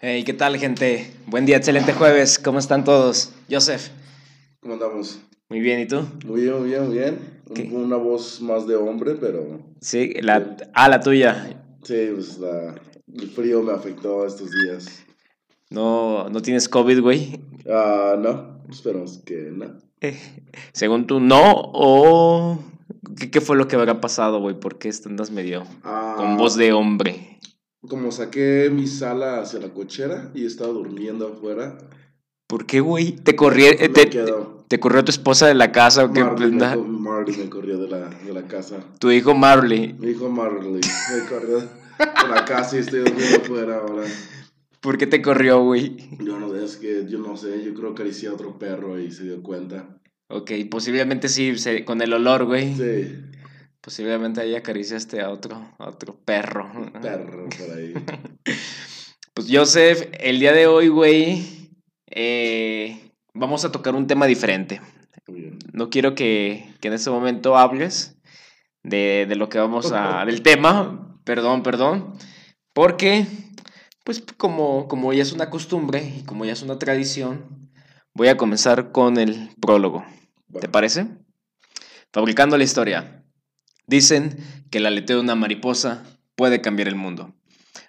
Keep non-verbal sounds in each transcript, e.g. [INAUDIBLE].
Hey, ¿qué tal, gente? Buen día, excelente jueves. ¿Cómo están todos? Joseph. ¿Cómo andamos? Muy bien, ¿y tú? Muy bien, muy bien, muy bien. ¿Qué? Una voz más de hombre, pero Sí, la, ah, la tuya. sí, pues la, el frío me afectó estos días. No, no tienes COVID, güey. Ah, no, esperemos que no. Según tú, no, o. ¿Qué, qué fue lo que habrá pasado, güey? ¿Por qué andas medio Ah, con voz de hombre? Como saqué mi sala hacia la cochera y estaba durmiendo afuera, ¿Por qué, güey? ¿Te corrió, eh, te, quedó. te corrió tu esposa de la casa o qué? Marley, me, Marley me corrió de la, de la casa. Tu hijo Marley. Mi hijo Marley me corrió de la casa y estoy durmiendo afuera ahora. ¿Por qué te corrió, güey? Yo no, es que yo no sé, yo creo que acaricié a otro perro y se dio cuenta. Ok, posiblemente sí, se- con el olor, güey. Sí, Posiblemente ahí acariciaste a otro, a otro perro. perro por ahí. [LAUGHS] Pues Joseph, el día de hoy, güey, eh, vamos a tocar un tema diferente. No quiero que, que en este momento hables de, de lo que vamos a... [LAUGHS] del tema, perdón, perdón, porque, pues como, como ya es una costumbre y como ya es una tradición, voy a comenzar con el prólogo. ¿Te parece? Fabricando la historia. Dicen que el aleteo de una mariposa puede cambiar el mundo.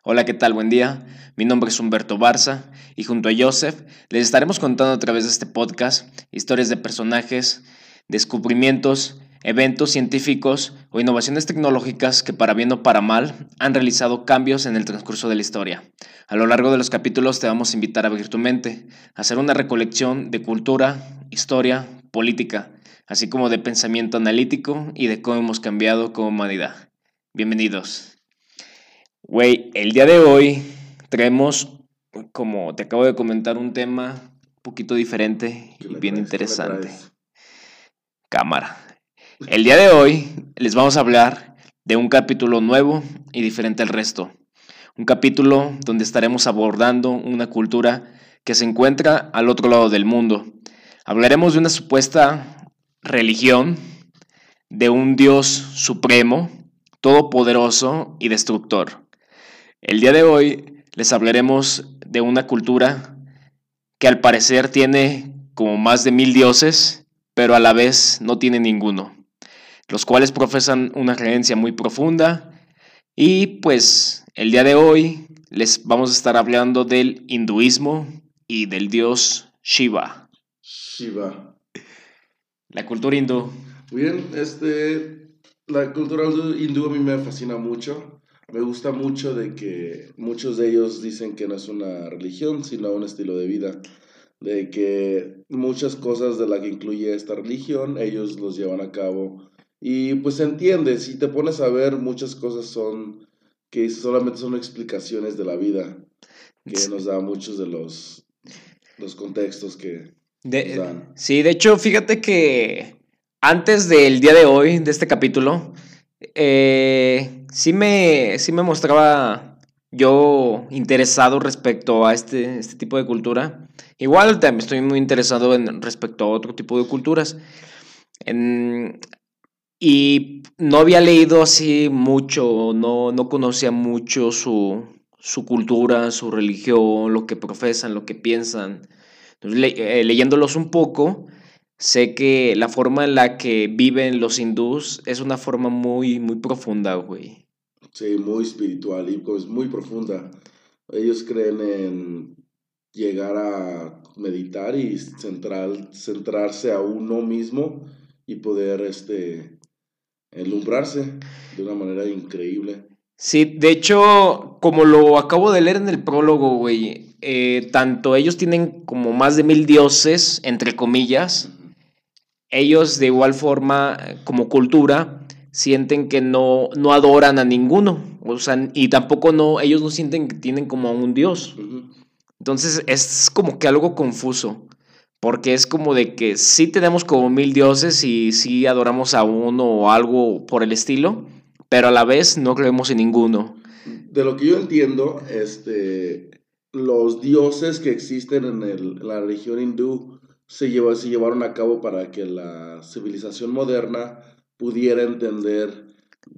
Hola, ¿qué tal? Buen día. Mi nombre es Humberto Barza y junto a Joseph les estaremos contando a través de este podcast historias de personajes, descubrimientos, eventos científicos o innovaciones tecnológicas que para bien o para mal han realizado cambios en el transcurso de la historia. A lo largo de los capítulos te vamos a invitar a abrir tu mente, a hacer una recolección de cultura, historia, política, así como de pensamiento analítico y de cómo hemos cambiado como humanidad. Bienvenidos. Güey, el día de hoy traemos, como te acabo de comentar, un tema un poquito diferente ¿Qué y bien interesante. Cámara. El día de hoy les vamos a hablar de un capítulo nuevo y diferente al resto. Un capítulo donde estaremos abordando una cultura que se encuentra al otro lado del mundo. Hablaremos de una supuesta religión, de un Dios supremo, todopoderoso y destructor. El día de hoy les hablaremos de una cultura que al parecer tiene como más de mil dioses, pero a la vez no tiene ninguno, los cuales profesan una creencia muy profunda y pues el día de hoy les vamos a estar hablando del hinduismo y del dios Shiva. Shiva. La cultura hindú. Muy bien, este, la cultura hindú- a mí me fascina mucho. Me gusta mucho de que muchos de ellos dicen que no es una religión, sino un estilo de vida. De que muchas cosas de la que incluye esta religión, ellos los llevan a cabo. Y pues se entiende, si te pones a ver, muchas cosas son que solamente son explicaciones de la vida, que nos da muchos de los, los contextos que De- sí, de hecho, fíjate que antes del día de hoy, de este capítulo, eh, sí, me, sí me mostraba yo interesado respecto a este, este tipo de cultura. Igual también estoy muy interesado en respecto a otro tipo de culturas. En- y no había leído así mucho, no, no conocía mucho su, su cultura, su religión, lo que profesan, lo que piensan. Entonces, le- eh, leyéndolos un poco, sé que la forma en la que viven los hindús es una forma muy, muy profunda, güey. Sí, muy espiritual y pues muy profunda. Ellos creen en llegar a meditar y centrar, centrarse a uno mismo y poder este, enlumbrarse de una manera increíble. Sí, de hecho, como lo acabo de leer en el prólogo, güey, eh, tanto ellos tienen como más de mil dioses, entre comillas, ellos de igual forma, como cultura, sienten que no, no adoran a ninguno, o sea, y tampoco no, ellos no sienten que tienen como a un dios. Entonces es como que algo confuso, porque es como de que sí tenemos como mil dioses y sí adoramos a uno o algo por el estilo, pero a la vez no creemos en ninguno. De lo que yo entiendo, este, los dioses que existen en, el- en la religión hindú se, lleva- se llevaron a cabo para que la civilización moderna pudiera entender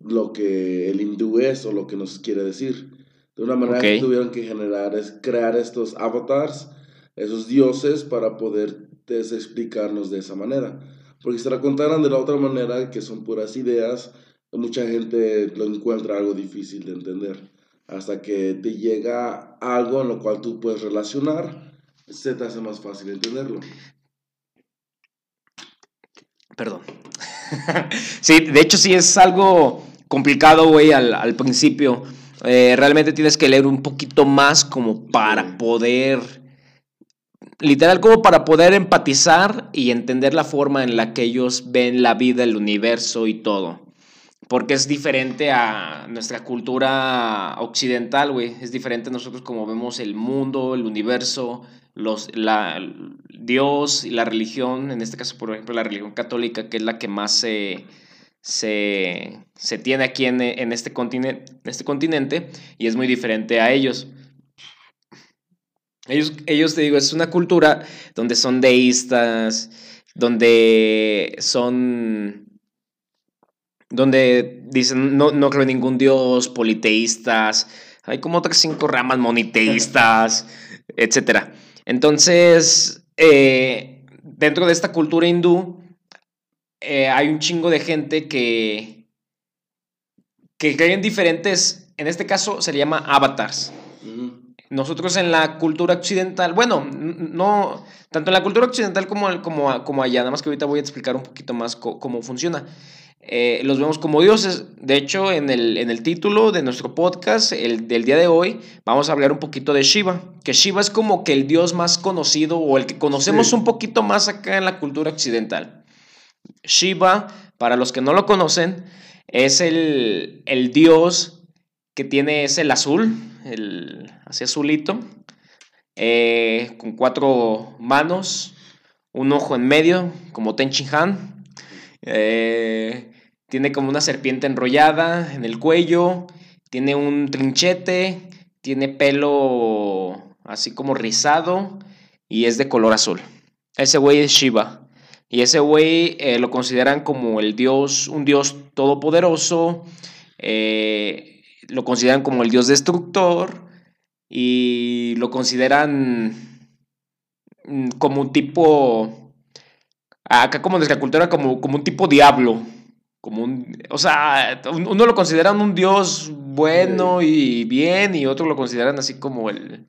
lo que el hindú es o lo que nos quiere decir. De una manera que tuvieron que generar, es crear estos avatars, esos dioses, para poder explicarnos de esa manera. Porque si te la contaran de la otra manera, que son puras ideas, mucha gente lo encuentra algo difícil de entender. Hasta que te llega algo en lo cual tú puedes relacionar, se te hace más fácil entenderlo. Perdón. [LAUGHS] sí, de hecho sí es algo complicado, güey, al, al principio. Eh, realmente tienes que leer un poquito más como para poder, literal como para poder empatizar y entender la forma en la que ellos ven la vida, el universo y todo. Porque es diferente a nuestra cultura occidental, güey. Es diferente a nosotros como vemos el mundo, el universo, los, la, Dios y la religión, en este caso, por ejemplo, la religión católica, que es la que más se, se, tiene aquí en, este continente, en este continente y es muy diferente a ellos. Ellos, ellos, te digo, es una cultura donde son deístas, donde son donde dicen no, no creo en ningún dios, politeístas, hay como otras cinco ramas moniteístas, [LAUGHS] etc. Entonces, eh, dentro de esta cultura hindú, eh, hay un chingo de gente que, que creen diferentes, en este caso se le llama avatars. Nosotros en la cultura occidental, bueno, no, tanto en la cultura occidental como, como, como allá, nada más que ahorita voy a explicar un poquito más cómo funciona. Eh, los vemos como dioses. De hecho, en el, en el título de nuestro podcast, el del día de hoy, vamos a hablar un poquito de Shiva. Que Shiva es como que el dios más conocido o el que conocemos un poquito más acá en la cultura occidental. Shiva, para los que no lo conocen, es el, dios que tiene ese el azul, el así azulito, eh, con cuatro manos, un ojo en medio, como Ten Han. Eh, tiene como una serpiente enrollada en el cuello, tiene un trinchete, tiene pelo así como rizado y es de color azul. Ese güey es Shiva. Y ese güey eh, lo consideran como el dios, un dios todopoderoso, eh, lo consideran como el dios destructor y lo consideran mm, como un tipo, acá como nuestra cultura, como, como un tipo diablo como un, o sea, uno lo consideran un dios bueno y bien y otro lo consideran así como el,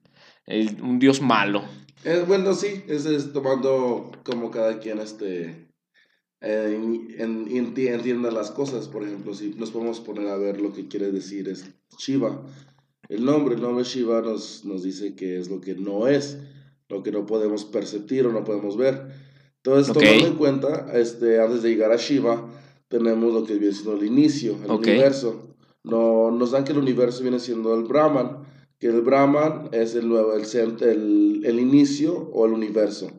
un dios malo. Eh, bueno, sí, es, tomando como cada quien este eh, entienda las cosas. Por ejemplo, si nos podemos poner a ver lo que quiere decir es Shiva. El nombre, el nombre Shiva nos, nos dice que es lo que no es, lo que no podemos percibir o no podemos ver. Entonces, tomando en cuenta, este, antes de llegar a Shiva, tenemos lo que viene siendo el inicio, el universo. No, nos dan que el universo viene siendo el Brahman, que el Brahman es el nuevo, el, el, el inicio o el universo.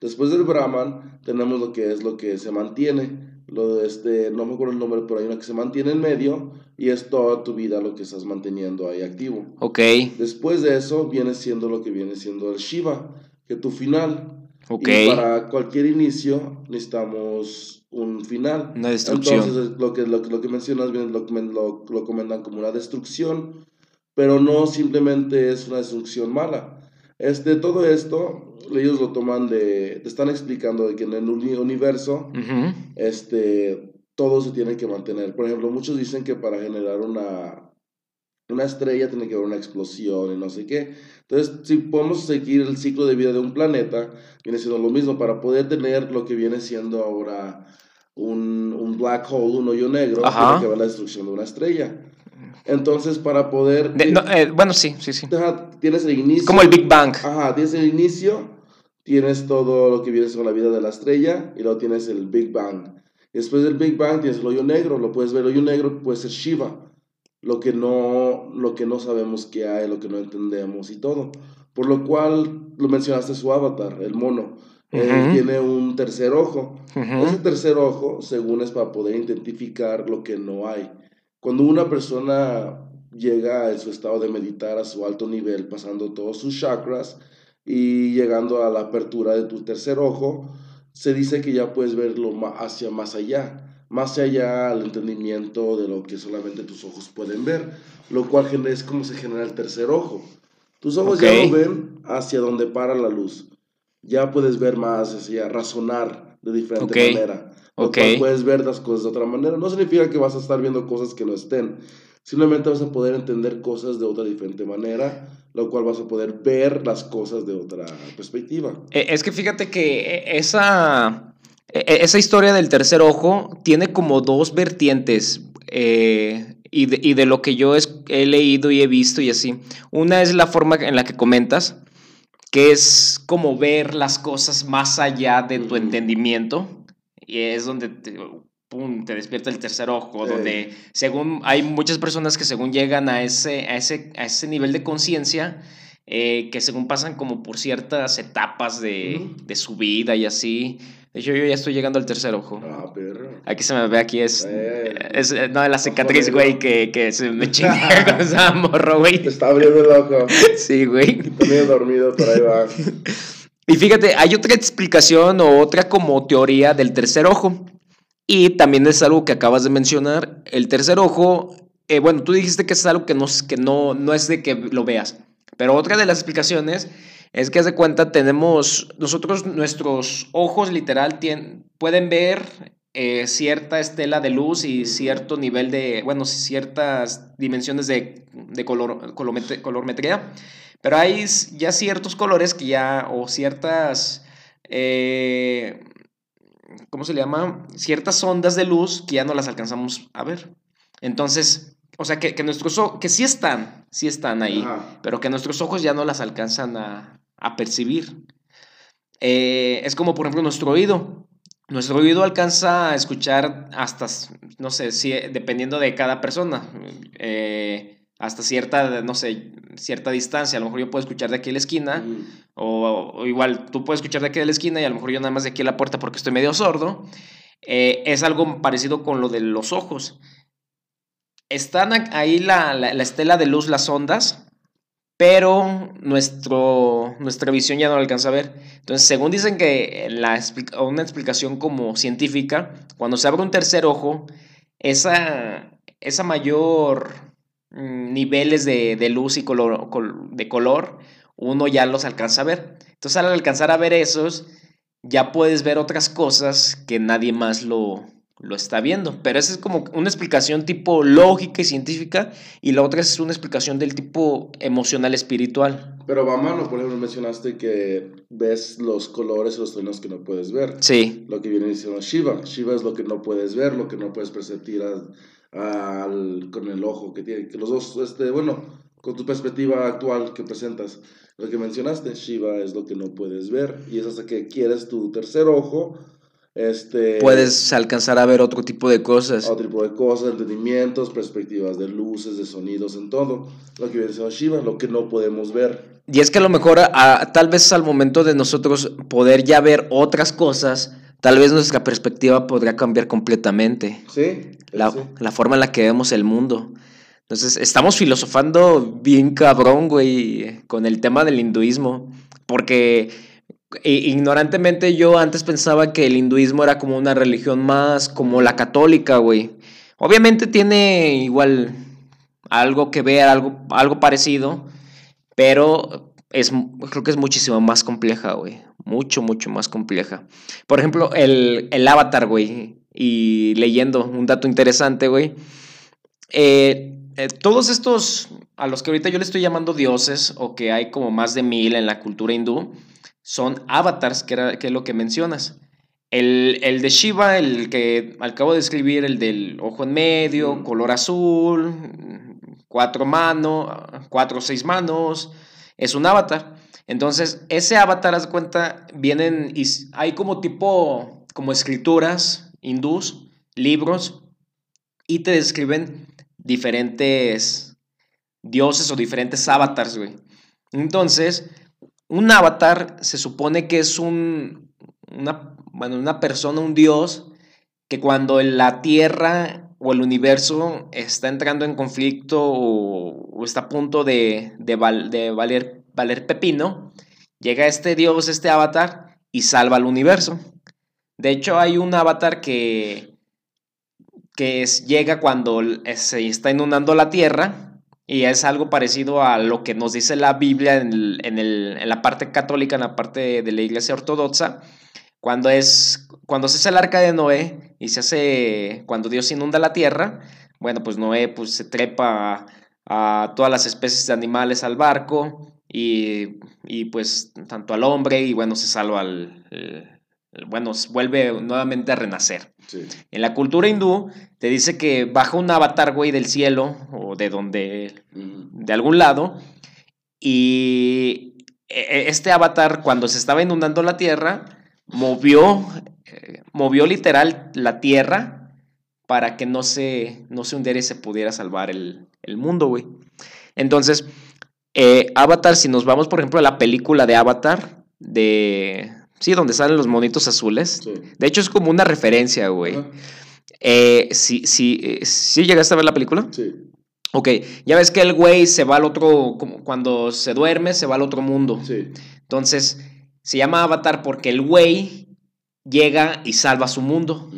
Después del Brahman tenemos lo que es lo que se mantiene, lo de este, no me acuerdo el nombre, pero hay una que se mantiene en medio y es toda tu vida lo que estás manteniendo ahí activo. Ok. Después de eso viene siendo lo que viene siendo el Shiva, que tu final. Y para cualquier inicio necesitamos un final. Una destrucción. Entonces, lo que, lo, lo que mencionas bien lo, lo, lo comentan como una destrucción, pero no simplemente es una destrucción mala. Este, todo esto, ellos lo toman de, te están explicando de que en el universo, este, todo se tiene que mantener. Por ejemplo, muchos dicen que para generar una, una estrella tiene que haber una explosión y no sé qué. Entonces, si podemos seguir el ciclo de vida de un planeta, viene siendo lo mismo para poder tener lo que viene siendo ahora un, un black hole, un hoyo negro, tiene que ver la destrucción de una estrella. Entonces, para poder... Eh, bueno, sí, sí, sí. Tienes el inicio... Como el Big Bang. Ajá, tienes el inicio, tienes todo lo que viene con la vida de la estrella, y luego tienes el Big Bang. Después del Big Bang tienes el hoyo negro, lo puedes ver, el hoyo negro puede ser Shiva, lo que no, lo que no sabemos que hay, lo que no entendemos y todo. Por lo cual, lo mencionaste su avatar, el mono tiene un tercer ojo. Ese tercer ojo, según es para poder identificar lo que no hay. Cuando una persona llega a su estado de meditar a su alto nivel, pasando todos sus chakras y llegando a la apertura de tu tercer ojo, se dice que ya puedes verlo hacia más allá. Más allá al entendimiento de lo que solamente tus ojos pueden ver, lo cual es como se genera el tercer ojo. Tus ojos ya no ven hacia donde para la luz. Ya puedes ver más, hacia razonar de diferente manera. Okay. puedes ver las cosas de otra manera. No significa que vas a estar viendo cosas que no estén. Simplemente vas a poder entender cosas de otra diferente manera, lo cual vas a poder ver las cosas de otra perspectiva. Eh, es que fíjate que eh, esa, esa historia del tercer ojo tiene como dos vertientes. y, de, y, de, lo que yo he leído y he visto y así. Una es la forma en la que comentas, que es como ver las cosas más allá de tu entendimiento. Y es donde te, pum, te despierta el tercer ojo, donde según hay muchas personas que según llegan a ese, a ese, a ese nivel de conciencia, eh, que según pasan como por ciertas etapas de, de, su vida y así. De hecho, yo ya estoy llegando al tercer ojo. Ah, perro. Aquí se me ve, aquí es. Eh. es no, la cicatriz, güey, que, que se me [LAUGHS] chinga [LAUGHS] con esa morro, güey. Te está abriendo el ojo. [LAUGHS] Sí, güey. También dormido, por ahí va. Y fíjate, hay otra explicación o otra como teoría del tercer ojo. Y también es algo que acabas de mencionar, el tercer ojo, eh, bueno, tú dijiste que es algo que, no, que no, no es de que lo veas, pero otra de las explicaciones es que, haz de cuenta, tenemos, nosotros, nuestros ojos literal tienen, pueden ver eh, cierta estela de luz y cierto nivel de, bueno, ciertas dimensiones de, de color, colormetría, pero hay ya ciertos colores que ya, o ciertas... Eh, ¿cómo se le llama? Ciertas ondas de luz que ya no las alcanzamos a ver. Entonces, o sea, que, nuestros ojos, que sí están, sí están ahí, pero que nuestros ojos ya no las alcanzan a, percibir. Eh, es como, por ejemplo, nuestro oído. Nuestro oído alcanza a escuchar hasta, no sé, si, dependiendo de cada persona. Eh, hasta cierta, no sé, cierta distancia. A lo mejor yo puedo escuchar de aquí a la esquina, o, igual tú puedes escuchar de aquí a la esquina y a lo mejor yo nada más de aquí a la puerta porque estoy medio sordo. Eh, es algo parecido con lo de los ojos. Están ahí la, la, estela de luz, las ondas, pero nuestro, nuestra visión ya no alcanza a ver. Entonces, según dicen que una explicación como científica, cuando se abre un tercer ojo, esa, esa mayor Mm, niveles de, luz y color, de color, uno ya los alcanza a ver. Entonces al alcanzar a ver esos, ya puedes ver otras cosas que nadie más lo, lo está viendo. Pero esa es como una explicación tipo lógica y científica y la otra es una explicación del tipo emocional espiritual. Pero va mano, por ejemplo, mencionaste que ves los colores los tonos que no puedes ver. Sí. Lo que viene diciendo Shiva. Shiva es lo que no puedes ver, lo que no puedes percibir al, con el ojo que tiene. Que los dos, este, bueno, con tu perspectiva actual que presentas, lo que mencionaste, Shiva es lo que no puedes ver y es hasta que quieres tu tercer ojo. Este, Puedes alcanzar a ver otro tipo de cosas. Otro tipo de cosas, entendimientos, perspectivas de luces, de sonidos, en todo. Lo que viene siendo Shiva, lo que no podemos ver. Y es que a lo mejor, tal vez al momento de nosotros poder ya ver otras cosas, tal vez nuestra perspectiva podría cambiar completamente. Sí. La, la forma en la que vemos el mundo. Entonces, estamos filosofando bien cabrón, güey, con el tema del hinduismo. Porque ignorantemente yo antes pensaba que el hinduismo era como una religión más como la católica, güey. Obviamente tiene igual algo que ver, algo, algo parecido, pero es, creo que es muchísimo más compleja, güey. Mucho, mucho más compleja. Por ejemplo, el, el avatar, güey. Y leyendo un dato interesante, güey. Eh, eh, todos estos, a los que ahorita yo le estoy llamando dioses, o que hay como más de mil en la cultura hindú, son avatars, que, era, que es lo que mencionas. El, el, de Shiva, el que acabo de escribir, el del ojo en medio, color azul, cuatro manos, cuatro o seis manos, es un avatar. Entonces, ese avatar, haz cuenta, vienen y hay como tipo, como escrituras hindús, libros, y te describen diferentes dioses o diferentes avatars, güey. Entonces, un avatar se supone que es un, una, bueno, una persona, un dios, que cuando la Tierra o el universo está entrando en conflicto o, está a punto de, de, valer Valer Pepino, llega este dios, este avatar, y salva al universo. De hecho, hay un avatar que, que es, llega cuando se está inundando la tierra y es algo parecido a lo que nos dice la Biblia en, el, en, el, en la parte católica, en la parte de la iglesia ortodoxa, cuando es cuando se hace el arca de Noé y se hace cuando Dios inunda la tierra, bueno, pues Noé pues se trepa a, todas las especies de animales al barco y, y, pues tanto al hombre y bueno, se salva al, bueno, vuelve nuevamente a renacer. En la cultura hindú te dice que baja un avatar, güey, del cielo o de donde, de algún lado, y e, e, este avatar cuando se estaba inundando la tierra, movió, eh, movió literal la tierra para que no se, no se hundiera y se pudiera salvar el, mundo, güey. Entonces, eh, Avatar, si nos vamos, por ejemplo, a la película de Avatar, de, Sí, donde salen los monitos azules. De hecho, es como una referencia, güey. Eh, sí, sí, eh, sí, llegaste a ver la película? Sí. Ok, ya ves que el güey se va al otro, como cuando se duerme, se va al otro mundo. Sí. Entonces, se llama Avatar porque el güey llega y salva su mundo.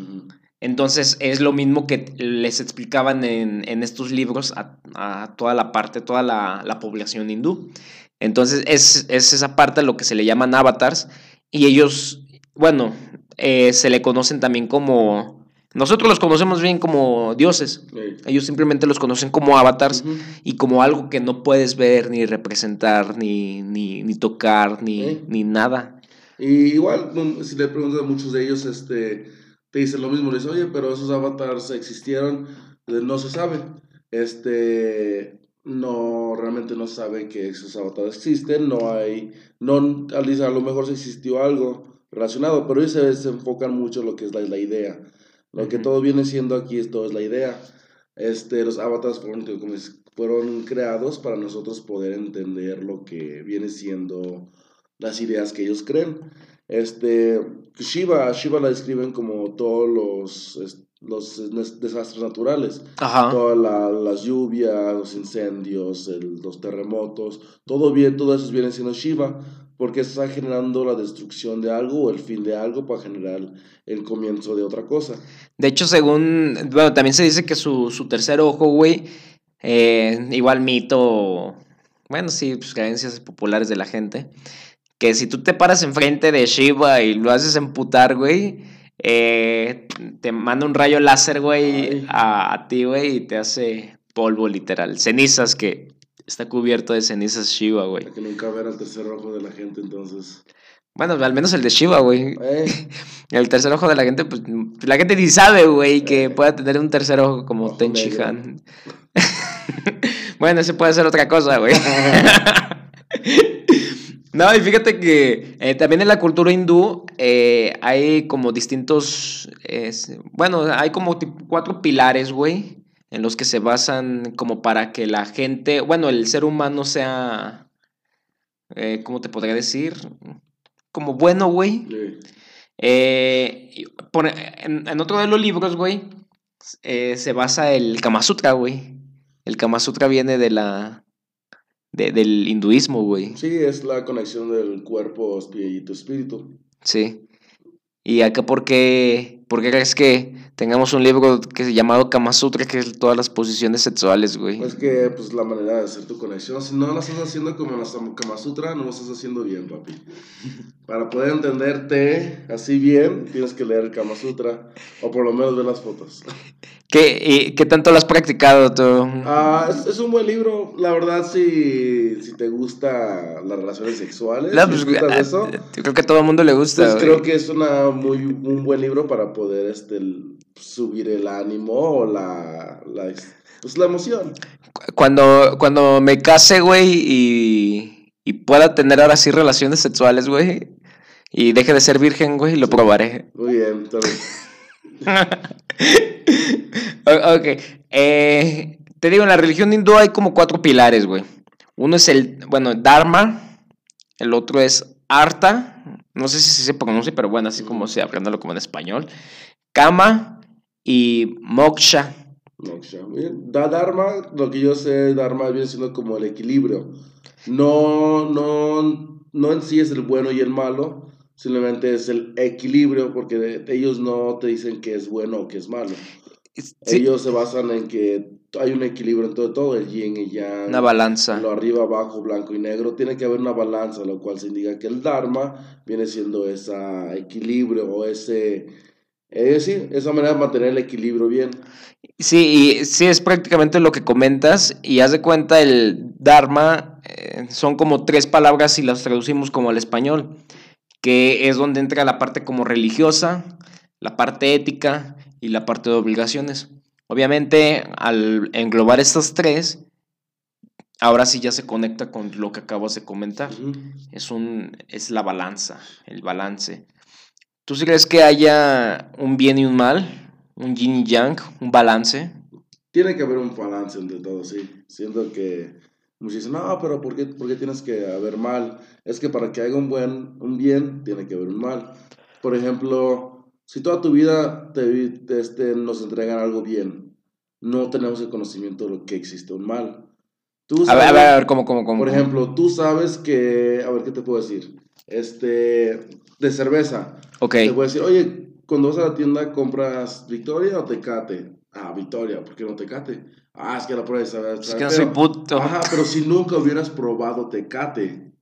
Entonces, es lo mismo que les explicaban en, estos libros a, toda la parte, toda la, la población hindú. Entonces, es, es esa parte a lo que se le llaman avatars y ellos, bueno, eh, se le conocen también como... Nosotros los conocemos bien como dioses. Ellos simplemente los conocen como avatars y como algo que no puedes ver, ni representar, ni, ni, ni tocar, ni, ni nada. Y igual, si le preguntas a muchos de ellos, este, te dicen lo mismo. Les dicen, oye, pero esos avatars existieron, no se sabe. Este, no realmente no sabe que esos avatares existen, no hay, no, a lo mejor se existió algo relacionado, pero ellos se, enfocan mucho en lo que es la, idea. Lo que todo viene siendo aquí es todo es la idea. Este, los avatares fueron, fueron creados para nosotros poder entender lo que viene siendo las ideas que ellos creen. Este, Shiva, Shiva la describen como todos los, los desastres naturales. Todas las lluvias, los incendios, los terremotos, todo, bien, todo eso viene siendo Shiva, porque está generando la destrucción de algo o el fin de algo para generar el comienzo de otra cosa. De hecho, según, bueno, también se dice que su, tercer ojo, güey, eh, igual mito, bueno, sí, pues creencias populares de la gente, que si tú te paras enfrente de Shiva y lo haces emputar, güey, eh, te manda un rayo láser, güey, a, ti, güey, y te hace polvo, literal. Cenizas, que está cubierto de cenizas Shiva, güey. Para que nunca ver el tercer ojo de la gente, entonces. Bueno, al menos el de Shiva, güey. Eh. [LAUGHS] El tercer ojo de la gente, pues la gente ni sabe, güey, que eh. pueda tener un tercer ojo como Han. [LAUGHS] bueno, ese puede ser otra cosa, güey. [LAUGHS] No, y fíjate que eh, también en la cultura hindú eh, hay como distintos, bueno, hay como cuatro pilares, güey, en los que se basan como para que la gente, bueno, el ser humano sea, eh, ¿cómo te podría decir? Como bueno, güey. en, en, otro de los libros, güey, se basa el Kama Sutra, güey. El Kama Sutra viene de la del hinduismo, güey. Sí, es la conexión del cuerpo y tu espíritu. Sí. ¿Y acá por qué, por qué crees que tengamos un libro que se llamado Kama Sutra, que es todas las posiciones sexuales, güey? Es que, pues, la manera de hacer tu conexión, si no la estás haciendo como la Kama Sutra, no lo estás haciendo bien, papi. Para poder entenderte así bien, tienes que leer Kama Sutra, o por lo menos ver las fotos. ¿Qué, ¿Qué tanto lo has practicado tú? Ah, es, un buen libro, la verdad, si, si te gusta las relaciones sexuales. No, pues, ah, eso, creo que a todo el mundo le gusta. Pues creo que es una muy, un buen libro para poder este, subir el ánimo o la, la, pues, la emoción. Cuando, cuando me case, güey, y, y pueda tener ahora sí relaciones sexuales, güey, y deje de ser virgen, güey, lo probaré. Muy bien, entonces. [LAUGHS] [LAUGHS] ok. Eh, te digo, en la religión hindú hay como cuatro pilares, güey. Uno es el, bueno, Dharma. El otro es Arta. No sé si se pronuncia, pero bueno, así como se aprendiendo como en español. Kama y Moksha. Moksha. Da Dharma, lo que yo sé, Dharma viene siendo como el equilibrio. No, no, no en sí es el bueno y el malo, Simplemente es el equilibrio, porque ellos no te dicen que es bueno o que es malo. Sí, Ellos se basan en que hay un equilibrio en todo, todo el yin y yang. una balanza. Lo arriba, abajo, blanco y negro. Tiene que haber una balanza, lo cual se indica que el Dharma viene siendo ese equilibrio o ese... Es decir, esa manera de mantener el equilibrio bien. Sí, y sí es prácticamente lo que comentas y haz de cuenta el Dharma eh, son como tres palabras si las traducimos como al español, que es donde entra la parte como religiosa, la parte ética y la parte de obligaciones. Obviamente al englobar estas tres, ahora sí ya se conecta con lo que acabas de comentar. Es un es la balanza, el balance. ¿Tú sí crees que haya un bien y un mal? Un yin y yang, un balance. Tiene que haber un balance entre todo, sí. Siento que muchos dicen, no, pero ¿por qué, por qué tienes que haber mal? Es que para que haya un buen, un bien, tiene que haber un mal. Por ejemplo, si toda tu vida te, te- este, nos entregan algo bien, no tenemos el conocimiento de lo que existe un mal. Tú A ver, a sabes- ver, a ver, ¿cómo, cómo, cómo? Por ejemplo, tú sabes que, a ver, ¿qué te puedo decir? Este, de cerveza. Ok, Te puedo decir, oye, cuando vas a la tienda, ¿compras Victoria o Tecate? Ah, Victoria, ¿por qué no Tecate? Ah, es que la prueba de saber. es que no soy puto. Ajá, pero si nunca hubieras probado Tecate,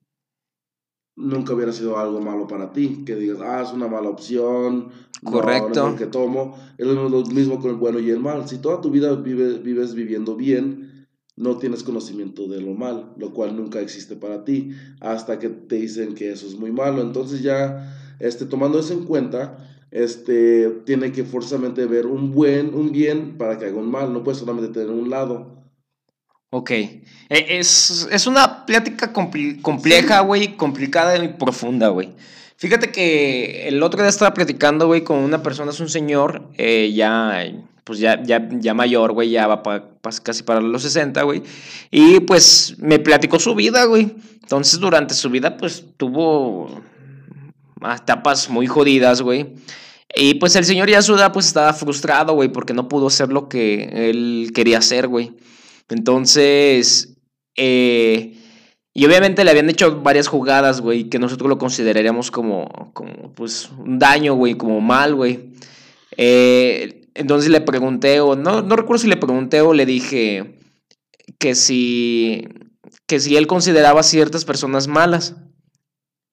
nunca hubiera sido algo malo para ti. Que digas, ah, es una mala opción. no, Correcto. No, lo que tomo. Es lo mismo con el bueno y el mal. Si toda tu vida vive- vives viviendo bien, no tienes conocimiento de lo mal, lo cual nunca existe para ti, hasta que te dicen que eso es muy malo. Entonces ya, este, tomando eso en cuenta, este, tiene que forzosamente ver un buen, un bien para que haga un mal. No puedes solamente tener un lado. Ok. Eh, Es, es una plática compleja, güey, complicada y profunda, güey. Fíjate que el otro día estaba platicando, güey, con una persona, es un señor, eh, ya, pues ya, ya, ya mayor, güey, ya va pa- pa- casi para los 60, güey. Y pues me platicó su vida, güey. Entonces durante su vida, pues tuvo etapas muy jodidas, güey. Y pues el señor ya a su edad, pues estaba frustrado, güey, porque no pudo hacer lo que él quería hacer, güey. Entonces, eh, y obviamente le habían hecho varias jugadas, güey, que nosotros lo consideraríamos como, como pues, un daño, güey, como mal, güey. Eh, entonces le pregunté, o no, no recuerdo si le pregunté o le dije que si, que si él consideraba ciertas personas malas.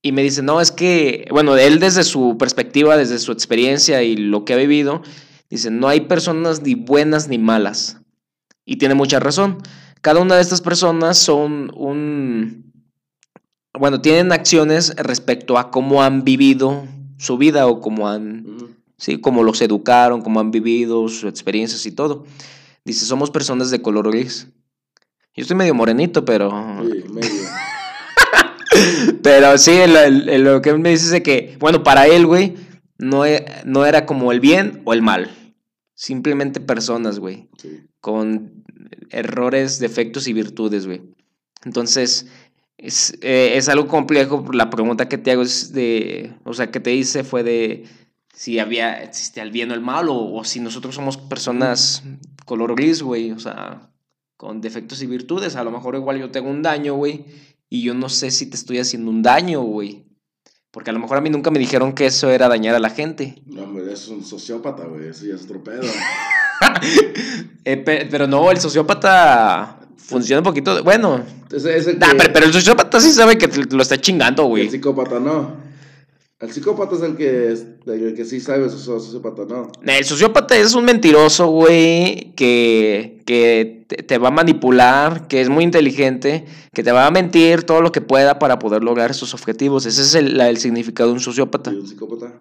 Y me dice, no, es que, bueno, él desde su perspectiva, desde su experiencia y lo que ha vivido, dice, no hay personas ni buenas ni malas. Y tiene mucha razón. Cada una de estas personas son un... Bueno, tienen acciones respecto a cómo han vivido su vida o cómo han... Sí, cómo los educaron, cómo han vivido, sus experiencias y todo. Dice, somos personas de color gris. Yo estoy medio morenito, pero... Sí, medio. Pero sí, el- lo que él me dice es de que, bueno, para él, güey, no, e- no era como el bien o el mal. Simplemente personas, güey, Sí. con errores, defectos y virtudes, güey. Entonces, es, eh, es algo complejo. La pregunta que te hago es de, o sea, que te hice fue de si había, existe el bien o el mal, o, o si nosotros somos personas color gris, güey, o sea, con defectos y virtudes. A lo mejor igual yo tengo un daño, güey, y yo no sé si te estoy haciendo un daño, güey. Porque a lo mejor a mí nunca me dijeron que eso era dañar a la gente. No, hombre, es un sociópata, güey. Eso ya es otro pedo. [LAUGHS] Eh, pe- pero no, el sociópata funciona un poquito. Bueno, Ese, ese nah, que- pero, pero el sociópata sí sabe que te lo está chingando, El güey. psicópata no. El psicópata es el que, es- el que sí sabe, el sociópata no. El sociópata es un mentiroso, güey, que, que te, te va a manipular, que es muy inteligente, que te va a mentir todo lo que pueda para poder lograr sus objetivos. Ese es el, la- el significado de un sociópata. Y un psicópata.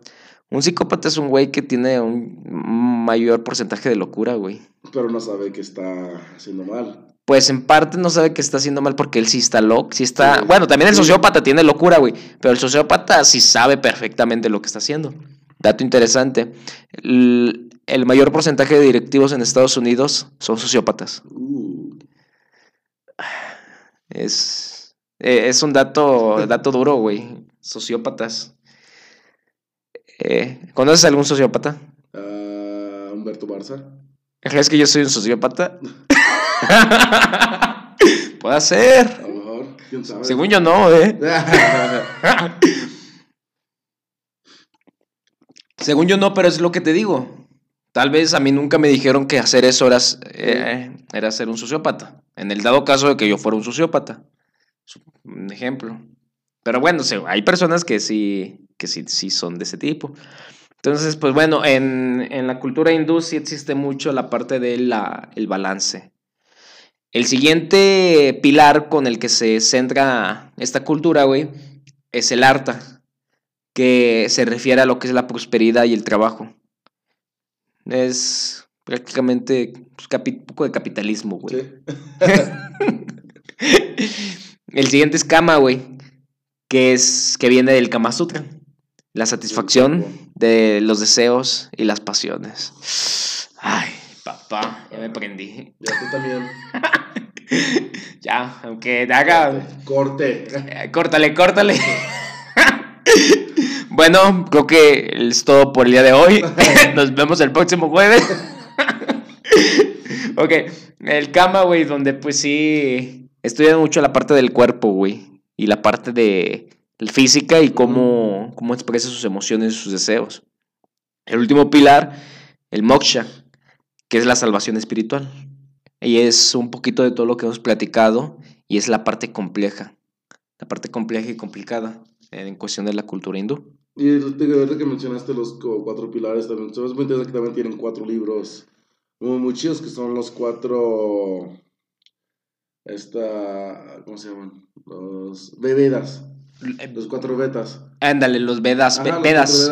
Un psicópata es un güey que tiene un mayor porcentaje de locura, güey. Pero no sabe que está haciendo mal. Pues en parte no sabe que está haciendo mal porque él sí está loco, sí está... Sí. Bueno, también el sociópata tiene locura, güey, pero el sociópata sí sabe perfectamente lo que está haciendo. Dato interesante, el, el mayor porcentaje de directivos en Estados Unidos son sociópatas. Uh, Es, eh, es un dato, dato duro, güey. Sociópatas. Eh, ¿Conoces algún sociópata? ah, Humberto Barza. ¿Crees que yo soy un sociópata? [LAUGHS] Puede ser. A lo mejor. ¿Quién sabe? Según yo no, ¿eh? [LAUGHS] Según yo no, pero es lo que te digo. Tal vez a mí nunca me dijeron que hacer eso era, eh, era ser un sociópata. En el dado caso de que yo fuera un sociópata. Un ejemplo. Pero bueno, hay personas que sí, que sí, sí son de ese tipo. Entonces, pues bueno, en, en la cultura hindú sí existe mucho la parte del el balance. El siguiente pilar con el que se centra esta cultura, güey, es el arta, que se refiere a lo que es la prosperidad y el trabajo. Es prácticamente pues, un poco de capitalismo, güey. [LAUGHS] el siguiente es Kama, güey, que es que viene del Kama Sutra. La satisfacción de los deseos y las pasiones. Ay, papá, ya me prendí. Ya tú también. [LAUGHS] ya, aunque haga. Corte. Eh, córtale, córtale. [LAUGHS] bueno, creo que es todo por el día de hoy. [LAUGHS] Nos vemos el próximo jueves. ok, el cama, güey, donde pues sí estudian mucho la parte del cuerpo, güey. Y la parte de física y cómo, cómo expresa sus emociones y sus deseos. El último pilar, el moksha, que es la salvación espiritual. Y es un poquito de todo lo que hemos platicado y es la parte compleja, la parte compleja y complicada en cuestión de la cultura hindú. Y de que mencionaste los cuatro pilares, también, es muy interesante que también tienen cuatro libros muy, muy chidos, que son los cuatro, esta, ¿cómo se llaman? Los Vedas. Eh, los cuatro Vedas. Ándale, los Vedas. Vedas,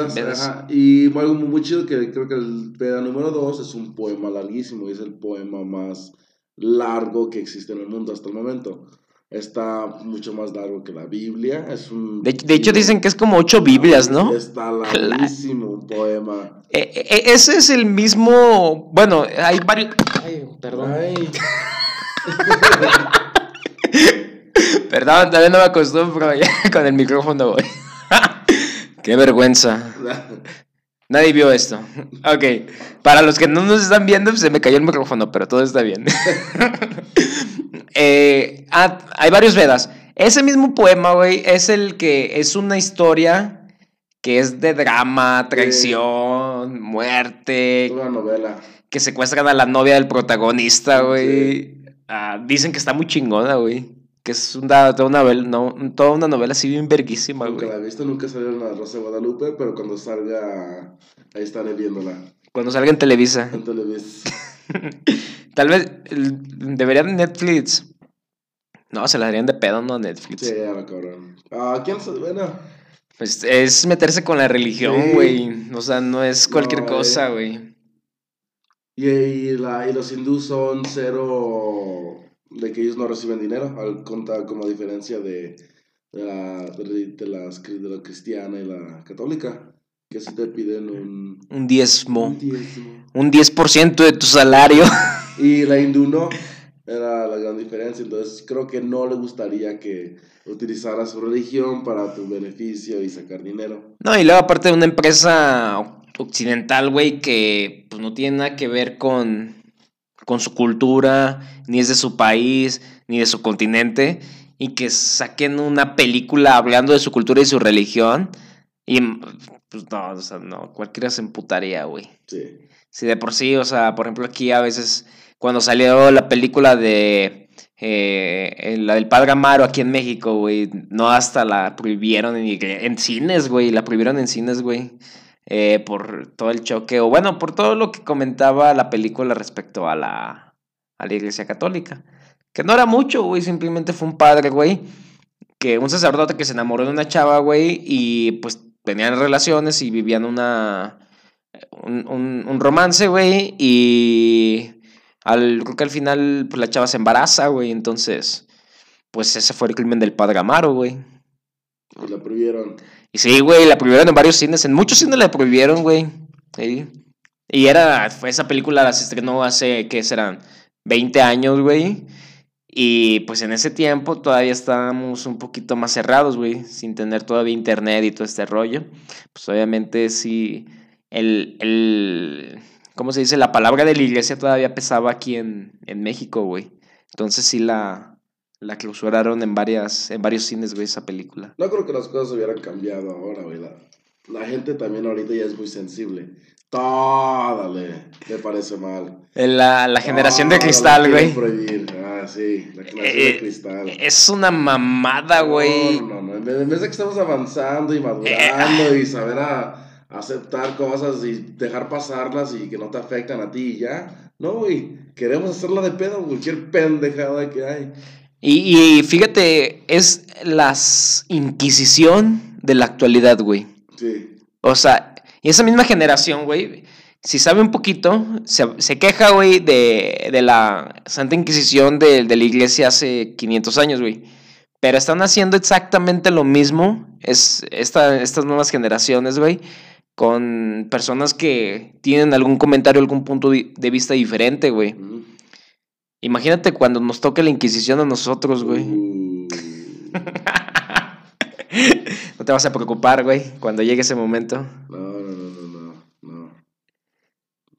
Y algo muy chido que creo que el Veda número dos es un poema larguísimo y es el poema más largo que existe en el mundo hasta el momento. Está mucho más largo que la Biblia. Es un de, hecho, dicen que es como ocho Biblias, ¿no? Está larguísimo un poema. E, e, e, ese es el mismo. Bueno, hay varios. Ay, perdón. [LAUGHS] perdón, también no me acostumbro [LAUGHS] con el micrófono, güey. [LAUGHS] Qué vergüenza. Nadie vio esto. Ok. Para los que no nos están viendo, pues, se me cayó el micrófono, pero todo está bien. [LAUGHS] Eh, ah, hay varios Vedas. Ese mismo poema, güey, es el que es una historia que es de drama, traición, muerte. Una novela. Que secuestran a la novia del protagonista, güey. Ah, dicen que está muy chingona, güey. Que es una, toda, una novela, no, toda una novela así bien verguísima, güey. Nunca la he visto, nunca salió en la Rosa de Guadalupe, pero cuando salga, ahí estaré viéndola. Cuando salga en Televisa. En Televisa. [LAUGHS] Tal vez deberían Netflix. No, se la darían de pedo, ¿no? Netflix. Sí, ya cabrón. Ah, ¿quién se bueno? Pues es meterse con la religión, güey. O sea, no es cualquier cosa, güey. Y, y, la, y los hindús son cero de que ellos no reciben dinero, al contar como diferencia de, de, la, de, las, de la cristiana y la católica, que si te piden un... Un diezmo. Un diezmo. Un 10% de tu salario. [LAUGHS] Y la hindú no, [LAUGHS] era la gran diferencia, entonces creo que no le gustaría que utilizara su religión para tu beneficio y sacar dinero. No, y luego aparte de una empresa occidental, güey, que pues no tiene nada que ver con con su cultura, ni es de su país, ni de su continente, y que saquen una película hablando de su cultura y su religión, y pues no, o sea, no, cualquiera se emputaría, güey. Sí. Si de por sí, o sea, por ejemplo, aquí a veces, cuando salió la película de eh, la del Padre Amaro aquí en México, güey, no hasta la prohibieron en, en cines, güey, la prohibieron en cines, güey. Eh, por todo el choque, o bueno, por todo lo que comentaba la película respecto a la, a la iglesia católica. Que no era mucho, güey, simplemente fue un padre, güey, que un sacerdote que se enamoró de una chava, güey, y pues tenían relaciones y vivían una, un, un, romance, güey, y al, creo que al final pues, la chava se embaraza, güey, entonces, pues ese fue el crimen del padre Amaro, güey. Y la prohibieron. Y sí, güey, la prohibieron en varios cines. En muchos cines la prohibieron, güey. Y era, esa película se estrenó hace, ¿qué serán? 20 años, güey. Y pues en ese tiempo todavía estábamos un poquito más cerrados, güey, sin tener todavía internet y todo este rollo. Pues obviamente sí, el, el, ¿cómo se dice? La palabra de la iglesia todavía pesaba aquí en, en México, güey. Entonces sí la, la clausuraron en varias en varios cines, güey, esa película. No creo que las cosas hubieran cambiado ahora, güey. La gente también ahorita ya es muy sensible. Toda le, le parece mal. La, la generación de cristal, güey. Ah, sí, la generación Eh, de cristal. Es una mamada, güey. No, no, no. En vez, de que estemos avanzando y madurando y saber a, aceptar cosas y dejar pasarlas y que no te afectan a ti y ya. No, güey. Queremos hacerla de pedo, cualquier pendejada que hay. Y, y fíjate, es la Inquisición de la actualidad, güey. Sí. O sea, y esa misma generación, güey, si sabe un poquito, se, se queja, güey, de, de la Santa Inquisición de, de la iglesia hace 500 años, güey. Pero están haciendo exactamente lo mismo, es esta, estas nuevas generaciones, güey, con personas que tienen algún comentario, algún punto de vista diferente, güey. Mm. Imagínate cuando nos toque la Inquisición a nosotros, güey. Uh, [LAUGHS] No te vas a preocupar, güey, cuando llegue ese momento. no, no, no, no, no,